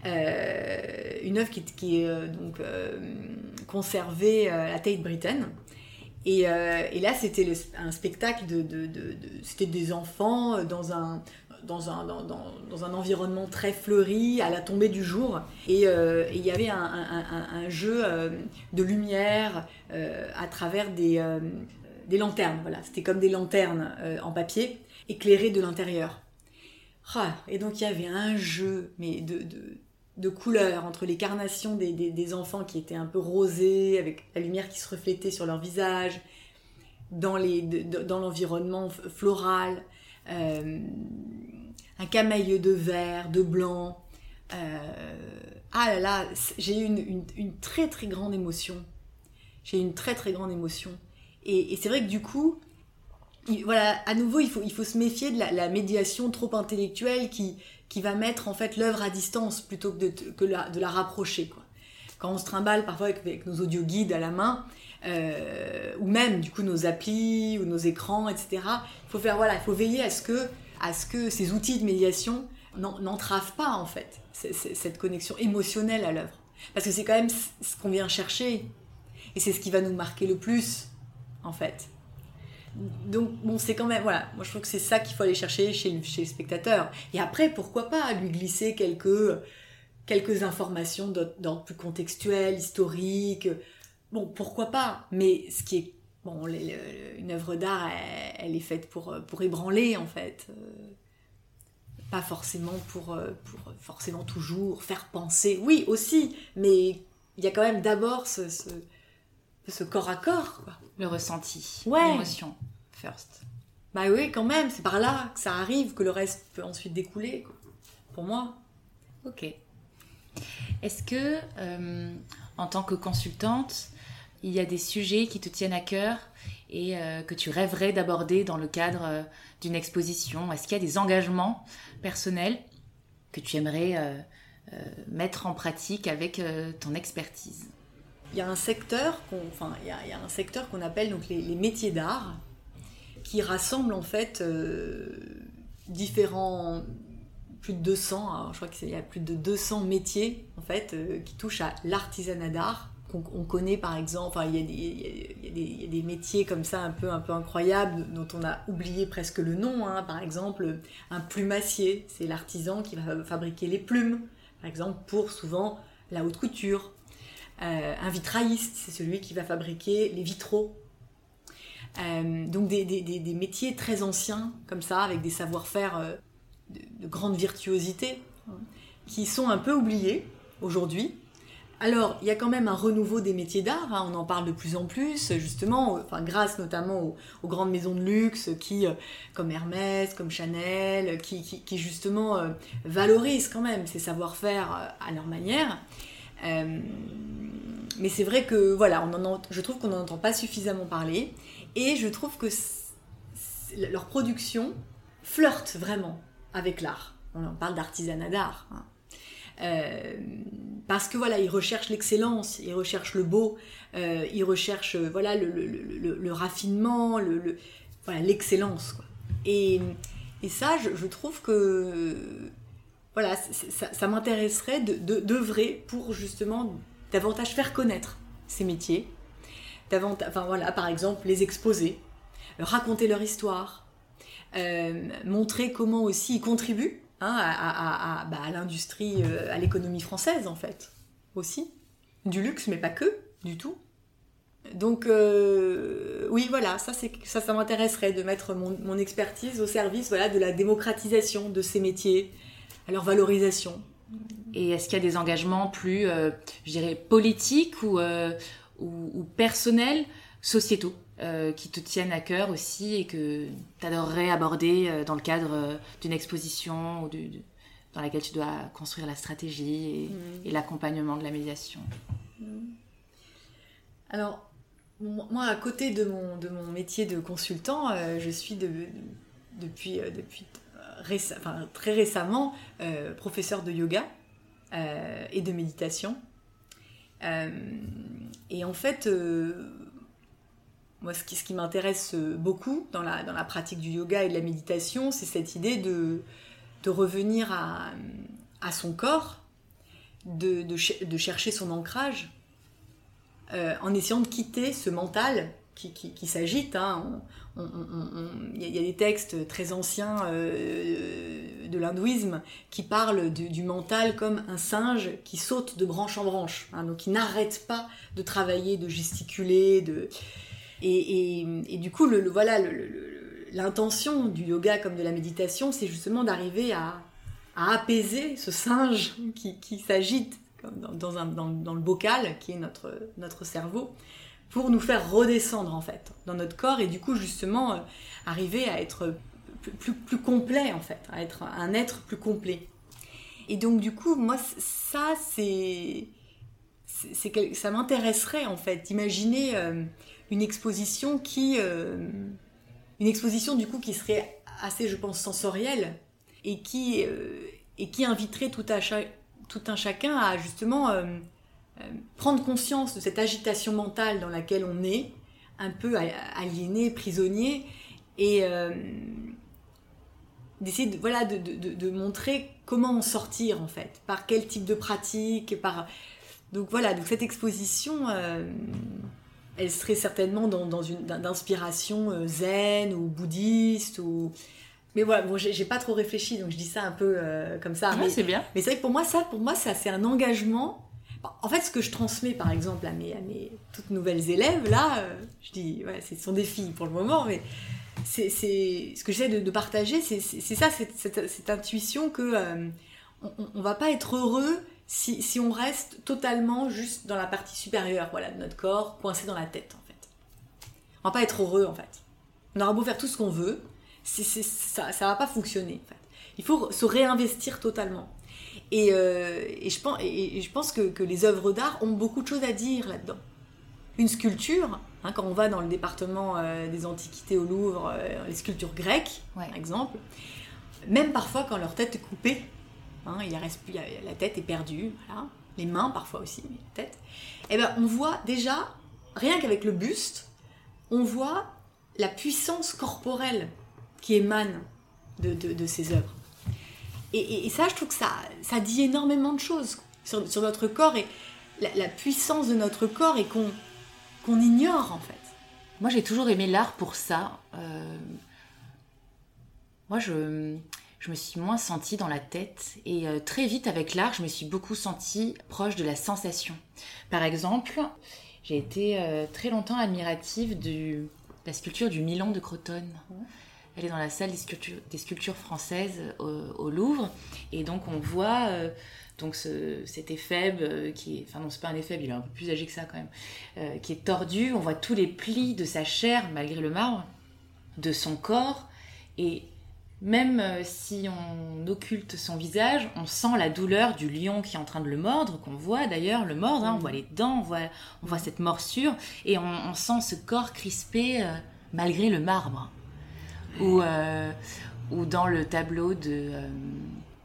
une œuvre qui, est donc conservé euh, à Tate Britain. Et, euh, là, c'était un spectacle de, c'était des enfants euh, dans un dans un, dans, dans, un environnement très fleuri à la tombée du jour. Et il y avait un, jeu de lumière à travers des, des lanternes. Voilà, c'était comme des lanternes en papier éclairées de l'intérieur. Ah, et donc il y avait un jeu, mais de, de de couleurs entre les carnations des, enfants qui étaient un peu rosés, avec la lumière qui se reflétait sur leur visage, dans, l'environnement floral, euh, un camailleux de vert, de blanc. Euh, ah là là, j'ai eu une, très très grande émotion. J'ai eu une très très grande émotion. Et, c'est vrai que du coup, voilà, à nouveau, il faut, il faut se méfier de la médiation trop intellectuelle qui, qui va mettre en fait l'œuvre à distance plutôt que de, que de la rapprocher. Quand on se trimballe parfois avec, nos audio guides à la main, euh, ou même du coup nos applis ou nos écrans, etc. Il faut faire voilà, il faut veiller à ce que, à ce que ces outils de médiation n'entravent pas en fait cette connexion émotionnelle à l'œuvre, parce que c'est quand même ce qu'on vient chercher. Et c'est ce qui va nous marquer le plus en fait. Donc bon c'est quand même voilà moi je trouve que c'est ça qu'il faut aller chercher chez, chez le spectateur. Et après pourquoi pas lui glisser quelques quelques informations d'ordre plus contextuel historique bon pourquoi pas mais ce qui est bon une œuvre d'art elle, est faite pour pour ébranler en fait euh, pas forcément pour pour forcément toujours faire penser oui aussi mais il y a quand même d'abord ce, ce corps à corps. Quoi. Le ressenti, Ouais. l'émotion, first. Bah oui, quand même, c'est par là que ça arrive, que le reste peut ensuite découler, quoi. pour moi. Ok. Est-ce que, euh, en tant que consultante, il y a des sujets qui te tiennent à cœur et euh, que tu rêverais d'aborder dans le cadre euh, d'une exposition Est-ce qu'il y a des engagements personnels que tu aimerais euh, mettre en pratique avec ton expertise? Il y a un secteur qu'on, il y a, appelle donc les, les métiers d'art, qui rassemble en fait différents, plus de 200, alors je crois qu'il y a plus de 200 métiers en fait qui touchent à l'artisanat d'art. Qu'on on connaît par exemple, enfin, il, y a des, métiers comme ça un peu, un peu incroyables dont on a oublié presque le nom. hein. Par exemple, un plumassier, c'est l'artisan qui va fabriquer les plumes, par exemple pour souvent la haute couture. Euh, un vitrailliste, c'est celui qui va fabriquer les vitraux. Euh, donc des, métiers très anciens, comme ça, avec des savoir-faire euh, de, de grande virtuosité, qui sont un peu oubliés aujourd'hui. Alors, il y a quand même un renouveau des métiers d'art, hein, on en parle de plus en plus, justement, euh, grâce notamment aux, grandes maisons de luxe qui, euh, comme Hermès, comme Chanel, qui, qui- justement euh, valorisent quand même ces savoir-faire euh, à leur manière. Euh, mais c'est vrai que voilà, je trouve qu'on n'en entend pas suffisamment parler, et je trouve que leur production flirte vraiment avec l'art. On parle d'artisanat d'art. hein. Euh, parce que voilà, ils recherchent l'excellence, ils recherchent le beau, euh, ils recherchent euh, voilà le, raffinement, l'excellence. Et, ça, je, trouve que voilà, ça, m'intéresserait de- d'œuvrer pour justement davantage faire connaître ces métiers, davantage, enfin voilà, par exemple les exposer, raconter leur histoire, montrer comment aussi ils contribuent hein, bah, à l'industrie, euh, à l'économie française en fait, aussi, du luxe mais pas que, du tout. Donc euh, oui voilà, ça ça, ça m'intéresserait de mettre mon, expertise au service voilà de la démocratisation de ces métiers, à leur valorisation. Et est-ce qu'il y a des engagements plus, euh, je dirais, politiques ou, ou, ou personnels, sociétaux, qui te tiennent à cœur aussi et que tu adorerais aborder euh, dans le cadre euh, d'une exposition ou du- du- dans laquelle tu dois construire la stratégie et, et l'accompagnement de la médiation. Alors, mo- moi, à côté de mon, de mon métier de consultant, euh, je suis de- depuis, euh, depuis euh, réce- enfin, très récemment euh, professeur de yoga euh, et de méditation. Euh, et en fait, euh, moi, ce qui, ce qui m'intéresse beaucoup dans la, dans la pratique du yoga et de la méditation, c'est cette idée de, de revenir à, à son corps, de, de ch- de chercher son ancrage, euh, en essayant de quitter ce mental qui, qui- s'agite. hein. Il y, a- il y a des textes très anciens euh, de l'hindouisme qui parlent du, du mental comme un singe qui saute de branche en branche, hein, donc qui n'arrête pas de travailler, de gesticuler, de... Et, du coup, le, voilà, l'intention du yoga comme de la méditation, c'est justement d'arriver à, apaiser ce singe qui, s'agite dans, le bocal qui est notre, notre cerveau pour nous faire redescendre en fait dans notre corps et du coup justement euh, arriver à être plus, complet en fait, à être un être plus complet. Et donc du coup moi ça c'est ça m'intéresserait en fait d'imaginer euh, une exposition qui euh, une exposition du coup qui serait assez je pense sensorielle et qui euh, et qui inviterait tout un chacun à justement euh, prendre conscience de cette agitation mentale dans laquelle on est, un peu aliéné, prisonnier, et d'essayer de, voilà, de, de- de- montrer comment en sortir en fait, par quel type de pratique, par... Donc voilà, donc cette exposition, elle serait certainement dans, dans une d'inspiration euh, zen ou bouddhiste ou... Mais voilà, bon, j'ai pas trop réfléchi, donc je dis ça un peu euh, comme ça. Ouais, mais c'est bien. mais c'est vrai que pour moi, ça, pour moi, ça, c'est un engagement. En fait, ce que je transmets, par exemple, à mes, à mes toutes nouvelles élèves, là, euh, je dis, ouais, ce sont des filles pour le moment, mais c'est, ce que j'essaie de, de partager, c'est, ça, cette, cette, cette intuition que euh, on, on va pas être heureux si, on reste totalement juste dans la partie supérieure voilà, de notre corps, coincé dans la tête en fait. On va pas être heureux en fait. On aura beau faire tout ce qu'on veut, ça, ça va pas fonctionner en fait. Il faut se réinvestir totalement. Et, euh, je pense, et, je pense que, que les œuvres d'art ont beaucoup de choses à dire là-dedans. Une sculpture, hein, quand on va dans le département euh, des antiquités au Louvre, euh, les sculptures grecques, par exemple, même parfois quand leur tête est coupée, hein, il reste la tête est perdue, les mains parfois aussi, mais la tête, et eh ben, on voit déjà, rien qu'avec le buste, on voit la puissance corporelle qui émane de, de ces œuvres. Et, ça, je trouve que ça, ça dit énormément de choses sur, sur notre corps et la, puissance de notre corps et qu'on qu'on ignore en fait. Moi, j'ai toujours aimé l'art pour ça. Euh, moi, je, je me suis moins sentie dans la tête et euh, très vite avec l'art, je me suis beaucoup sentie proche de la sensation. Par exemple, j'ai été euh, très longtemps admirative de la sculpture du Milan de Crotone. Elle est dans la salle des sculptures, françaises au, Louvre. Et donc, on voit euh, donc cet éphèbe euh, qui est. Enfin, non, c'est pas un éphèbe, il est un peu plus âgé que ça quand même. Euh, qui est tordu. On voit tous les plis de sa chair, malgré le marbre, de son corps. Et même si on occulte son visage, on sent la douleur du lion qui est en train de le mordre, qu'on voit d'ailleurs le mordre, hein. on voit les dents, on voit, on voit cette morsure, et on, sent ce corps crispé malgré le marbre ou, euh, ou dans le tableau de, euh,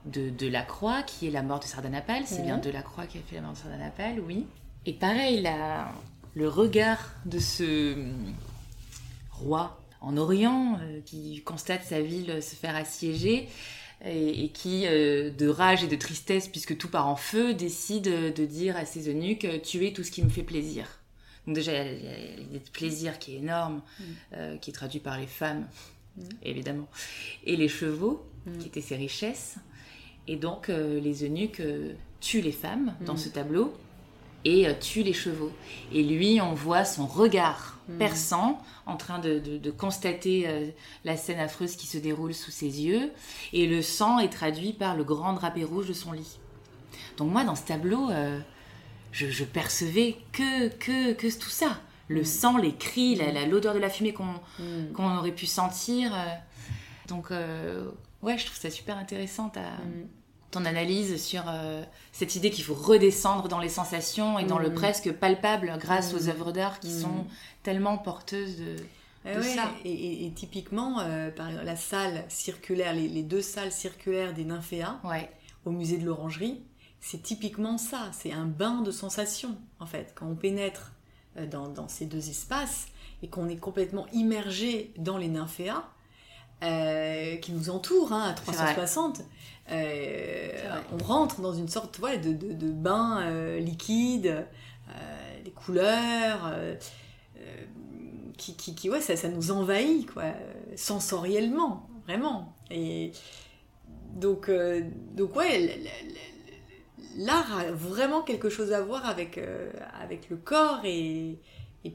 de, de Lacroix, qui est la mort de Sardanapale. C'est bien de Lacroix qui a fait la mort de Sardanapale, oui. Et pareil, la, le regard de ce roi en Orient euh, qui constate sa ville se faire assiéger et, qui, de rage et de tristesse, puisque tout part en feu, décide de dire à ses eunuques tuez tout ce qui me fait plaisir. Donc déjà, il y a l'idée de plaisir qui est énorme, mm. qui est traduit par les femmes Mm. évidemment, et les chevaux, mm. qui étaient ses richesses. Et donc, euh, les eunuques euh, tuent les femmes dans ce tableau et euh, tuent les chevaux. Et lui, on voit son regard perçant en train de, constater la scène affreuse qui se déroule sous ses yeux. Et le sang est traduit par le grand drapé rouge de son lit. Donc moi, dans ce tableau, je, je, percevais que, que, que tout ça le mm. sang, les cris, mm. l'odeur de la fumée mm. qu'on aurait pu sentir. Euh. Donc, euh, ouais, je trouve ça super intéressant ton analyse sur euh, cette idée qu'il faut redescendre dans les sensations et dans le presque palpable grâce aux œuvres d'art qui sont tellement porteuses de, eh ça. Et, typiquement, par la salle circulaire, les, deux salles circulaires des nymphéas au musée de l'Orangerie, c'est typiquement ça. C'est un bain de sensations, en fait. Quand on pénètre euh, dans, ces deux espaces et qu'on est complètement immergé dans les nymphéas euh, qui nous entourent hein, à 360, euh, on rentre dans une sorte de, de, bain liquide, les couleurs, qui, qui, ouais, ça, ça, nous envahit quoi, sensoriellement, vraiment. Et donc, donc ouais, l'art a vraiment quelque chose à voir avec, euh, avec le corps et,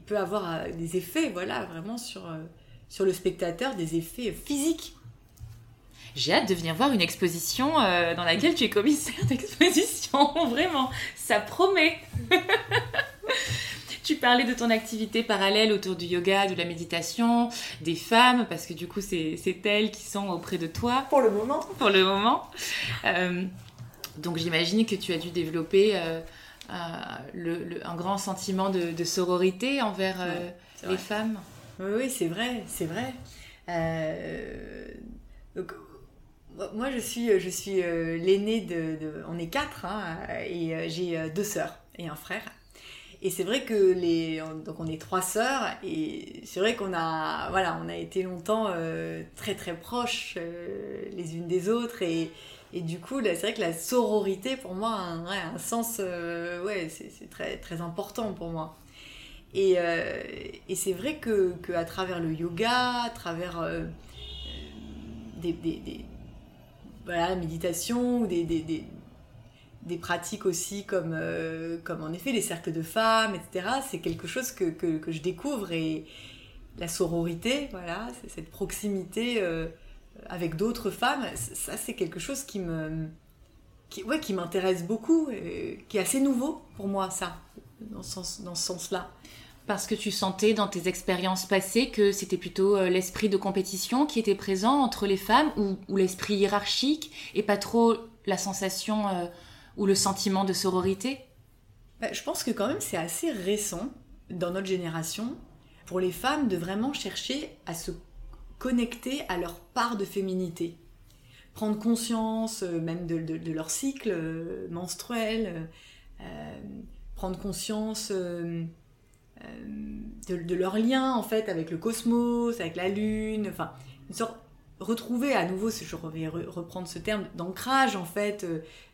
peut avoir euh, des effets, voilà, vraiment sur, euh, sur le spectateur, des effets physiques. J'ai hâte de venir voir une exposition dans laquelle tu es commissaire d'exposition, [LAUGHS] vraiment, ça promet. [LAUGHS] tu parlais de ton activité parallèle autour du yoga, de la méditation, des femmes, parce que du coup, c'est elles qui sont auprès de toi. Pour le moment. Pour le moment. Donc j'imagine que tu as dû développer euh, euh, un grand sentiment de, sororité envers euh, les femmes. Oui, oui c'est vrai, c'est vrai. donc, moi, je suis, je suis l'aînée de, On est quatre, hein, et j'ai deux sœurs et un frère. Et c'est vrai que les, donc on est trois sœurs et c'est vrai qu'on a, voilà, on a été longtemps très très proches les unes des autres et, et du coup, c'est vrai que la sororité, pour moi, a un, sens, euh, ouais, c'est très, très important pour moi. Et, euh, et c'est vrai que, que, à travers le yoga, à travers euh, des, voilà, la méditation, ou des, des, des, pratiques aussi comme, comme en effet les cercles de femmes, etc., c'est quelque chose que, que, je découvre. Et la sororité, voilà, cette proximité avec d'autres femmes, ça c'est quelque chose qui me qui, ouais, qui m'intéresse beaucoup, et qui est assez nouveau pour moi, ça, dans ce, sens, dans ce sens-là. Parce que tu sentais dans tes expériences passées que c'était plutôt euh, l'esprit de compétition qui était présent entre les femmes ou, l'esprit hiérarchique et pas trop la sensation euh, ou le sentiment de sororité bah, Je pense que quand même c'est assez récent dans notre génération pour les femmes de vraiment chercher à se connecter à leur part de féminité. Prendre conscience euh, même de, leur cycle euh, menstruel, euh, prendre conscience de, de, leur lien en fait avec le cosmos, avec la lune, enfin une sorte retrouver à nouveau, je vais reprendre ce terme d'ancrage en fait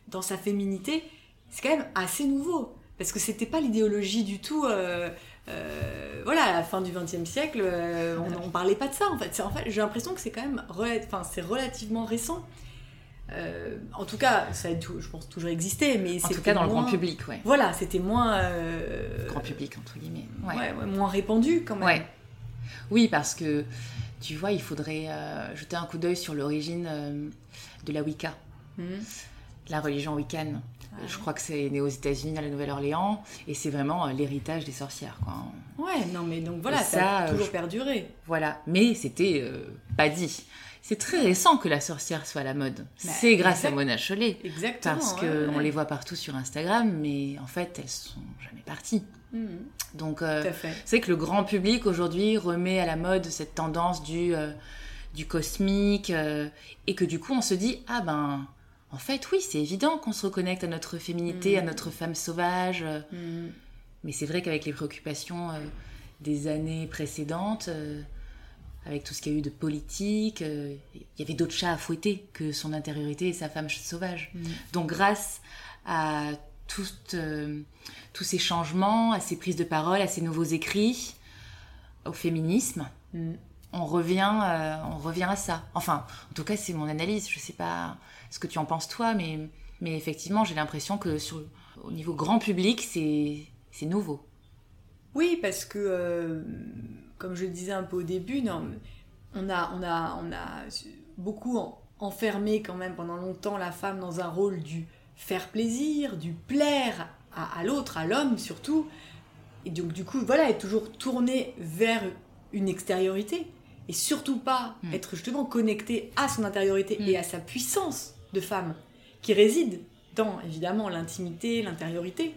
dans sa féminité, c'est quand même assez nouveau parce que c'était pas l'idéologie du tout. Euh, euh, voilà, à la fin du XXe siècle, euh, on, on, parlait pas de ça en fait. En fait, j'ai l'impression que c'est quand même, enfin, c'est relativement récent. Euh, en tout cas, ça a, je pense, toujours existé, mais en tout cas dans moins... le grand public, ouais. Voilà, c'était moins grand public entre guillemets, ouais. Moins répandu quand même. Ouais. Oui, parce que tu vois, il faudrait jeter un coup d'œil sur l'origine de la Wicca, mmh. la religion wiccan. Je crois que c'est né aux États-Unis, à la Nouvelle-Orléans, et c'est vraiment euh, l'héritage des sorcières. Quoi. Ouais, non, mais donc voilà, ça, ça a toujours perduré. Voilà, mais c'était euh, pas dit. C'est très récent que la sorcière soit à la mode. Bah, c'est grâce exact... à Mona Chollet. Exactement. Parce qu'on ouais, ouais. les voit partout sur Instagram, mais en fait, elles sont jamais parties. Mmh. Donc, euh, c'est que le grand public aujourd'hui remet à la mode cette tendance du, euh, du cosmique, euh, et que du coup, on se dit, ah ben en fait, oui, c'est évident qu'on se reconnecte à notre féminité, mmh. à notre femme sauvage. Mmh. Mais c'est vrai qu'avec les préoccupations des années précédentes, avec tout ce qu'il y a eu de politique, euh, il y avait d'autres chats à fouetter que son intériorité et sa femme sauvage. Mmh. Donc grâce à tout, tous ces changements, à ces prises de parole, à ces nouveaux écrits, au féminisme, on revient, on revient à ça. Enfin, en tout cas, c'est mon analyse. Je sais pas ce que tu en penses toi, mais, mais effectivement, j'ai l'impression que sur, au niveau grand public, c'est nouveau. Oui, parce que, euh, comme je le disais un peu au début, non, on, a, on, a, on a beaucoup enfermé quand même pendant longtemps la femme dans un rôle du faire plaisir, du plaire à, à l'autre, à l'homme surtout. Et donc du coup, voilà, être toujours tournée vers une extériorité et surtout pas mmh. être justement connecté à son intériorité mmh. et à sa puissance de femme qui réside dans évidemment l'intimité, l'intériorité.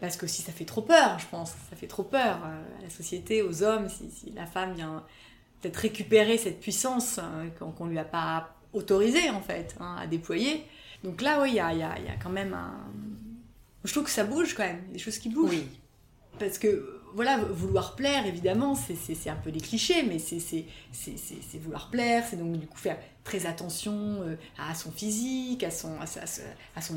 Parce que si ça fait trop peur, je pense, ça fait trop peur euh, à la société, aux hommes, si, si la femme vient peut-être récupérer cette puissance euh, qu'on ne lui a pas autorisé en fait hein, à déployer. Donc là, oui, il y a, y, a, y a, quand même un. Je trouve que ça bouge quand même, des choses qui bougent. Oui. Parce que voilà, vouloir plaire, évidemment, c'est un peu des clichés, mais c'est vouloir plaire, c'est donc du coup faire très attention euh, à son physique, à son,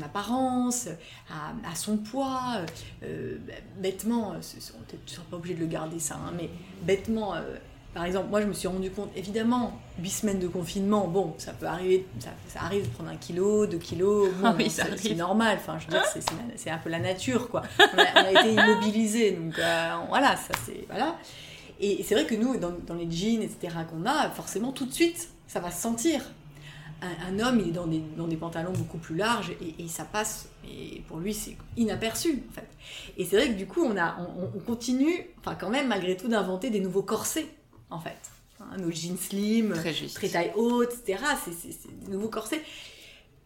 apparence, à, son poids. Euh, bêtement, tu ne seras pas obligé de le garder ça, hein, mais bêtement, euh, par exemple, moi je me suis rendu compte, évidemment, 8 semaines de confinement, bon, ça peut arriver, ça, ça arrive de prendre un kilo, deux kilos, bon, ah [LAUGHS] oui, c'est normal, enfin, je veux dire, c'est un peu la nature, quoi. On a, on a été immobilisés, donc euh, voilà, ça c'est. Voilà. Et c'est vrai que nous, dans, dans les jeans, etc., qu'on a, forcément, tout de suite, ça va se sentir. Un, un, homme, il est dans des, dans des pantalons beaucoup plus larges et, et ça passe, et pour lui, c'est inaperçu, en fait. Et c'est vrai que du coup, on, a, on, on continue, enfin, quand même, malgré tout, d'inventer des nouveaux corsets en fait. Hein, nos jeans slim, très, très taille haute, etc. C'est des nouveaux corsets.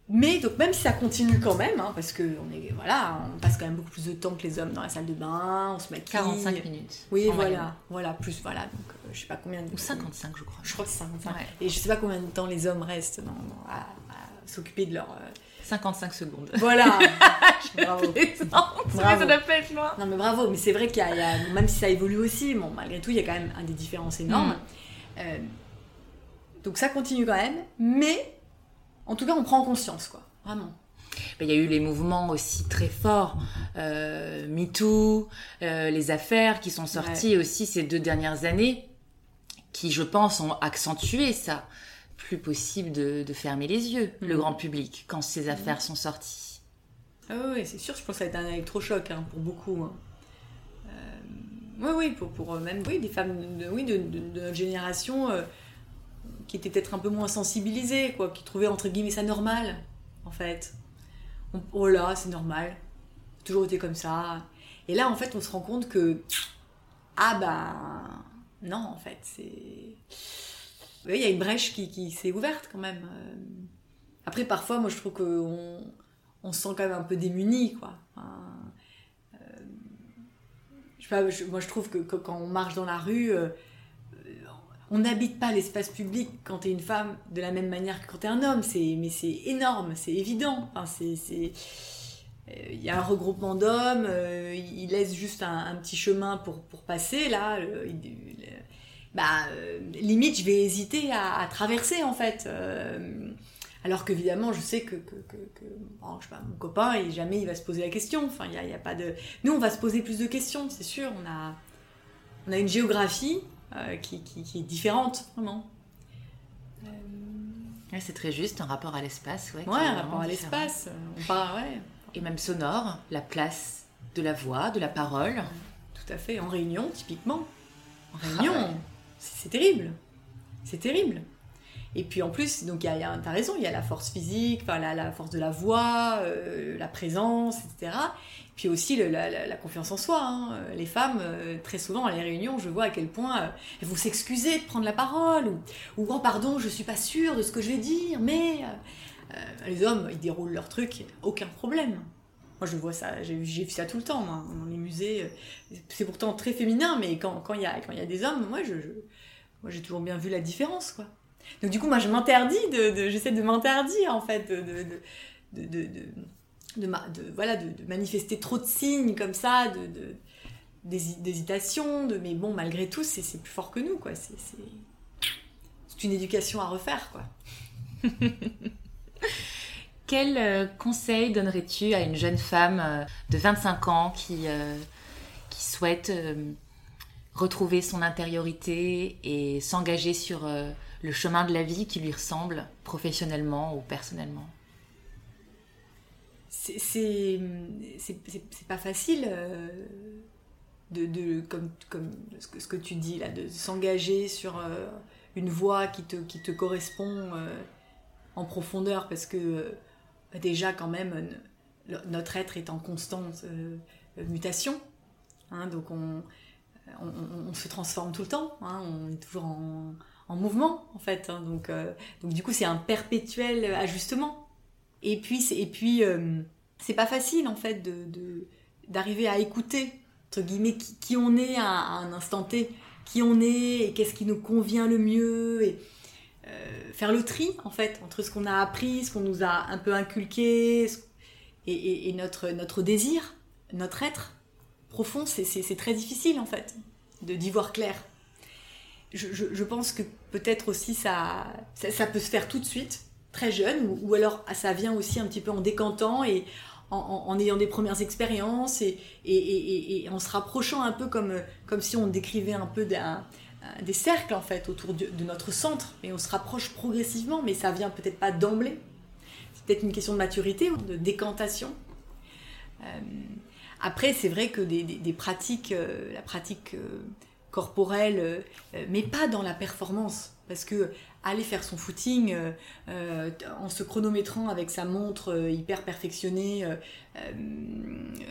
Mais donc même si ça continue quand même, hein, parce que on est voilà, on passe quand même beaucoup plus de temps que les hommes dans la salle de bain, on se maquille. 45 minutes. Oui, voilà, moyenne. voilà, plus voilà, donc euh, je sais pas combien de ou 55 je crois. Je crois que c'est 55. Ouais. Et je sais pas combien de temps les hommes restent dans, dans, à, à s'occuper de leur euh... 55 secondes. Voilà. [LAUGHS] bravo. bravo. Ça doit pas être loin. Non mais bravo, mais c'est vrai qu'il y, y, a, même si ça évolue aussi, bon malgré tout il y a quand même un des différences énormes. Mm. Euh, donc ça continue quand même, mais en tout cas, on prend conscience, quoi. Vraiment. Il y a eu les mouvements aussi très forts, euh, MeToo, euh, les affaires qui sont sorties ouais. aussi ces deux dernières années, qui, je pense, ont accentué ça. Plus possible de, de fermer les yeux, mmh. le grand public, quand ces affaires mmh. sont sorties. Ah oui, c'est sûr, je pense que ça a été un électrochoc hein, pour beaucoup. Hein. Euh, oui, oui, pour, pour même oui, des femmes de, oui, de, de, de notre génération euh, qui étaient peut-être un peu moins sensibilisées, quoi, qui trouvaient entre guillemets ça normal, en fait. oh là, c'est normal, toujours été comme ça. Et là, en fait, on se rend compte que, ah ben, non, en fait, c'est. Il y a une brèche qui, qui s'est ouverte quand même. Euh. Après, parfois, moi, je trouve qu'on on se sent quand même un peu démuni, quoi. Euh, je sais pas, moi, je trouve que, quand on marche dans la rue, euh, on n'habite pas l'espace public quand t'es une femme de la même manière que quand t'es un homme. C'est, mais c'est énorme, c'est évident. C'est. Il y a un regroupement d'hommes, il laisse juste un, petit chemin pour, pour passer, là. Bah, limite, je vais hésiter à, à traverser, en fait. Alors qu'évidemment, je sais que, que, que, que bon, je sais pas, mon copain, et jamais il va se poser la question. Enfin, il y a, pas de. Nous, on va se poser plus de questions, c'est sûr. On a, on a une géographie euh, qui, qui, qui, est différente, vraiment. Euh... c'est très juste, un rapport à l'espace. Ouais, ouais un rapport à l'espace. Ouais. Et même sonore, la place de la voix, de la parole. Tout à fait. En réunion, typiquement. En réunion, ah c'est terrible. C'est terrible. Et puis en plus, donc y a, t'as raison, il y a la force physique, la, force de la voix, euh, la présence, etc. Puis aussi la, confiance en soi. Hein. Les femmes, euh, très souvent à les réunions, je vois à quel point euh, elles vont s'excuser de prendre la parole ou, ou oh pardon, je suis pas sûre de ce que je vais dire, mais les hommes, ils déroulent leur truc, aucun problème. Moi, je vois ça, j'ai vu ça tout le temps, dans les musées. C'est pourtant très féminin, mais quand il y, a, y a des hommes, moi, moi, j'ai toujours bien vu la différence, quoi. Donc du coup, moi, je m'interdis j'essaie de m'interdire en fait de, de, de, de, voilà, de, manifester trop de signes comme ça, de, d'hésitation, de, mais bon, malgré tout, c'est, plus fort que nous, quoi. C'est, c'est, une éducation à refaire, quoi. [LAUGHS] Quel euh, conseil donnerais-tu à une jeune femme euh, de 25 ans qui, euh, qui souhaite retrouver son intériorité et s'engager sur le chemin de la vie qui lui ressemble professionnellement ou personnellement? C'est pas facile de, de, comme, comme ce, que, ce que tu dis là, de s'engager sur une voie qui te, qui te correspond en profondeur parce que déjà quand même notre être est en constante mutation. Hein, donc on, se transforme tout le temps, hein, on est toujours en, en mouvement en fait. Hein. donc, euh, du coup c'est un perpétuel ajustement. Et puis euh, c'est pas facile en fait d'arriver à écouter entre guillemets qui, on est à, un instant T, qui on est et qu'est-ce qui nous convient le mieux euh, faire le tri en fait entre ce qu'on a appris, ce qu'on nous a un peu inculqué et, notre notre désir, notre être profond, c'est très difficile en fait d'y voir clair. Je, pense que peut-être aussi ça, ça, peut se faire tout de suite, très jeune, ou, alors ah, ça vient aussi un petit peu en décantant et en, ayant des premières expériences et, et, en se rapprochant un peu comme, comme si on décrivait un peu des cercles en fait autour de, notre centre et on se rapproche progressivement, mais ça vient peut-être pas d'emblée. C'est peut-être une question de maturité ou de décantation. Euh, après, c'est vrai que des, pratiques, euh, la pratique euh, corporelle, euh, euh, mais pas dans la performance. Parce que aller faire son footing euh, en se chronométrant avec sa montre hyper perfectionnée,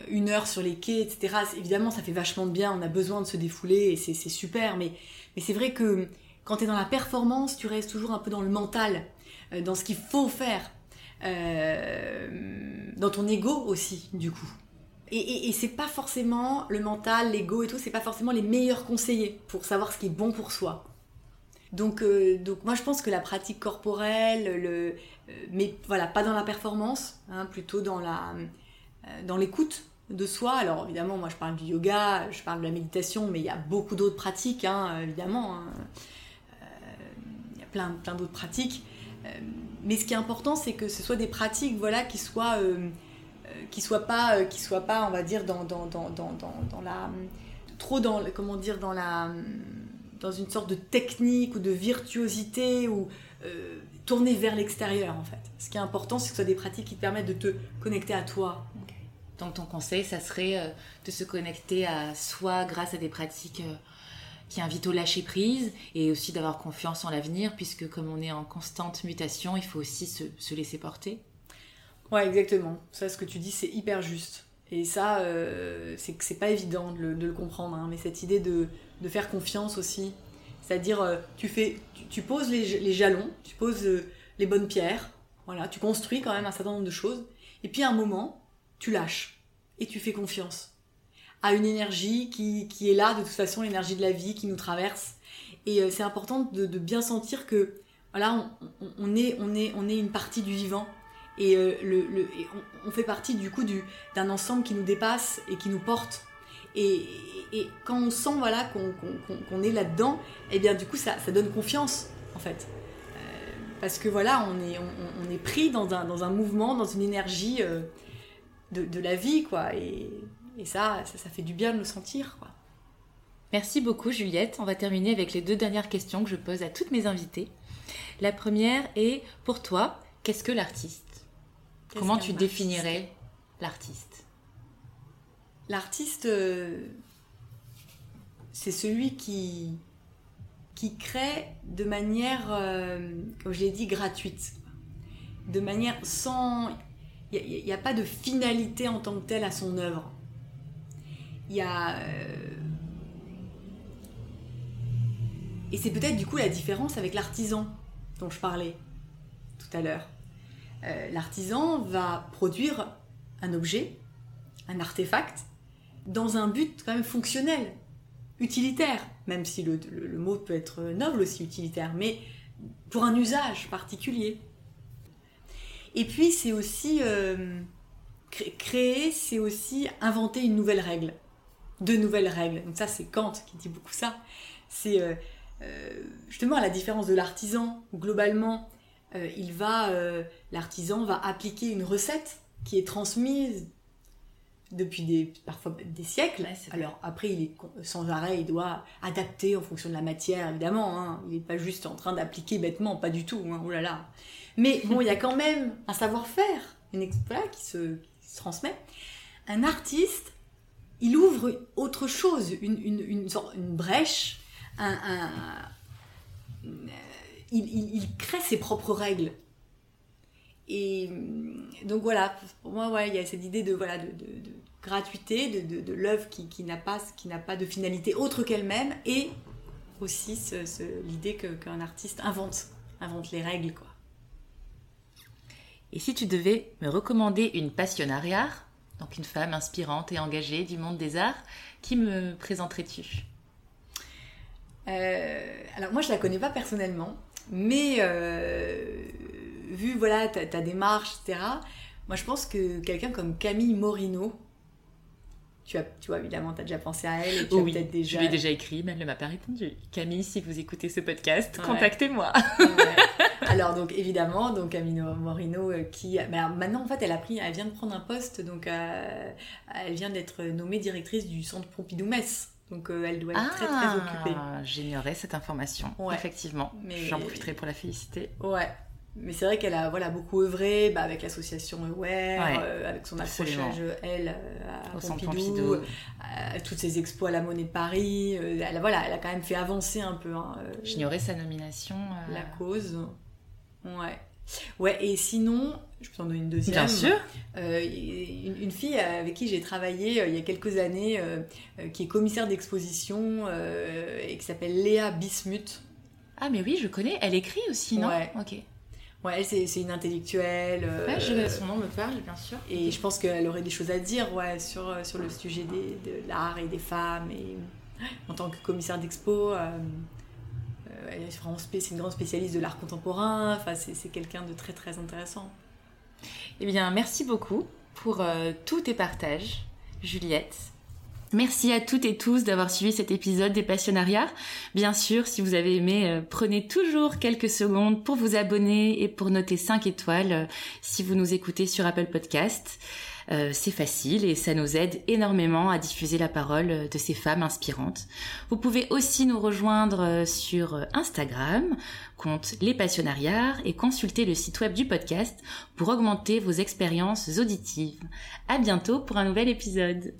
une heure sur les quais, etc. Évidemment, ça fait vachement de bien, on a besoin de se défouler et c'est super. Mais, mais c'est vrai que quand tu es dans la performance, tu restes toujours un peu dans le mental, dans ce qu'il faut faire. dans ton ego aussi, du coup. Et, et, c'est pas forcément le mental, l'ego et tout, c'est pas forcément les meilleurs conseillers pour savoir ce qui est bon pour soi. Donc, euh, donc moi je pense que la pratique corporelle, le, euh, mais voilà, pas dans la performance, hein, plutôt dans la, euh, dans l'écoute de soi. Alors évidemment, moi je parle du yoga, je parle de la méditation, mais il y a beaucoup d'autres pratiques, hein, évidemment. Hein. il y a plein, plein d'autres pratiques. mais ce qui est important, c'est que ce soit des pratiques, voilà, qui soient qui soit pas euh, qui pas on va dire dans dans, dans, dans, la trop dans comment dire dans la dans une sorte de technique ou de virtuosité ou euh, tourner vers l'extérieur en fait. Ce qui est important, c'est que ce soit des pratiques qui te permettent de te connecter à toi. Donc ton conseil, ça serait euh, de se connecter à soi grâce à des pratiques qui invitent au lâcher prise et aussi d'avoir confiance en l'avenir puisque comme on est en constante mutation, il faut aussi se, se laisser porter. Ouais, exactement. Ça, ce que tu dis, c'est hyper juste. Et ça, c'est que c'est pas évident de le, comprendre, hein. mais cette idée de, de, faire confiance aussi, c'est-à-dire tu fais, tu, poses les, les, jalons, tu poses les bonnes pierres, voilà, tu construis quand même un certain nombre de choses, et puis à un moment, tu lâches et tu fais confiance à une énergie qui, qui est là, de toute façon, l'énergie de la vie qui nous traverse. Et euh, c'est important de, bien sentir que voilà, on, est, on, est, on est une partie du vivant. Et, euh, le, le on, fait partie du coup d'un ensemble qui nous dépasse et qui nous porte. Et, et quand on sent voilà, qu'on est là-dedans, et eh bien du coup ça, ça donne confiance en fait euh, parce que voilà, on est, on, est pris dans un, dans un, mouvement, dans une énergie de, de, la vie, quoi. Et, et ça, ça, fait du bien de le sentir. Quoi. Merci beaucoup Juliette. On va terminer avec les deux dernières questions que je pose à toutes mes invitées. La première est, pour toi, qu'est-ce que l'artiste? Comment tu définirais l'artiste? L'artiste, euh, c'est celui qui, qui crée de manière, euh, comme je l'ai dit, gratuite. De manière sans... Il n'y a, pas de finalité en tant que telle à son œuvre il y a. Euh, et c'est peut-être du coup la différence avec l'artisan dont je parlais tout à l'heure. Euh, l'artisan va produire un objet, un artefact, dans un but quand même fonctionnel, utilitaire, même si le, mot peut être noble aussi, utilitaire, mais pour un usage particulier. Et puis c'est aussi euh, créer, c'est aussi inventer une nouvelle règle de nouvelles règles. Donc ça, c'est Kant qui dit beaucoup ça. C'est euh, euh, justement à la différence de l'artisan, où globalement, il va, l'artisan va appliquer une recette qui est transmise depuis des, parfois des siècles. Alors après, il est sans arrêt, il doit adapter en fonction de la matière, évidemment. Hein. Il n'est pas juste en train d'appliquer bêtement, pas du tout. Hein. Oh là là. Mais bon, il y a quand même un savoir-faire, une voilà, qui se, transmet. Un artiste, il ouvre autre chose, une, une, une, une brèche, un, il, crée ses propres règles. Et donc voilà, pour moi, ouais, il y a cette idée de, voilà, de, gratuité, de, de, l'œuvre qui, qui n'a pas, pas de finalité autre qu'elle-même, et aussi l'idée qu'un artiste invente, invente les règles. Et si tu devais me recommander une passionnariat, donc une femme inspirante et engagée du monde des arts. Qui me présenterais-tu? Euh, Alors moi je la connais pas personnellement, mais euh, vu voilà ta, ta, démarche, etc. Moi je pense que quelqu'un comme Camille Morino, tu, as, tu vois, évidemment, tu as déjà pensé à elle et tu oui, peut-être déjà... je lui ai déjà écrit, mais elle ne m'a pas répondu. Camille, si vous écoutez ce podcast, contactez-moi. Alors, donc, évidemment, donc Camille Morino, euh, qui... Ben, maintenant, en fait, elle a pris, elle vient de prendre un poste, donc euh, elle vient d'être nommée directrice du centre Pompidou-Metz. Donc, euh, elle doit être très, très ah, occupée. J'ignorais cette information, effectivement. Mais... J'en profiterai pour la féliciter. Ouais, mais c'est vrai qu'elle a voilà, beaucoup œuvré bah, avec l'association Aware, euh, avec son accrochage, elle, euh, à Pompidou, euh, toutes ses expos à la Monnaie de Paris. elle, voilà, elle a quand même fait avancer un peu. Hein, J'ignorais sa nomination. La cause. Ouais. Ouais, et sinon, je peux t'en donner une deuxième. Bien sûr. Une, une, fille avec qui j'ai travaillé il y a quelques années, qui est commissaire d'exposition et qui s'appelle Léa Bismuth. Ah, mais oui, je connais. Elle écrit aussi, non? Ouais. Ok. Ouais, c'est, une intellectuelle. Euh, ouais, son nom me parle, bien sûr. Et je pense qu'elle aurait des choses à dire ouais, sur, euh, sur le sujet des, de l'art et des femmes. Et en tant que commissaire d'expo, euh, est c'est une grande spécialiste de l'art contemporain. Enfin, c'est, quelqu'un de très très intéressant. Eh bien, merci beaucoup pour tous tes partages, Juliette. Merci à toutes et tous d'avoir suivi cet épisode des Passionnariats. Bien sûr, si vous avez aimé, euh, prenez toujours quelques secondes pour vous abonner et pour noter 5 étoiles euh, si vous nous écoutez sur Apple Podcast. Euh, c'est facile et ça nous aide énormément à diffuser la parole de ces femmes inspirantes. Vous pouvez aussi nous rejoindre sur Instagram, compte Les Passionnariats et consulter le site web du podcast pour augmenter vos expériences auditives. À bientôt pour un nouvel épisode.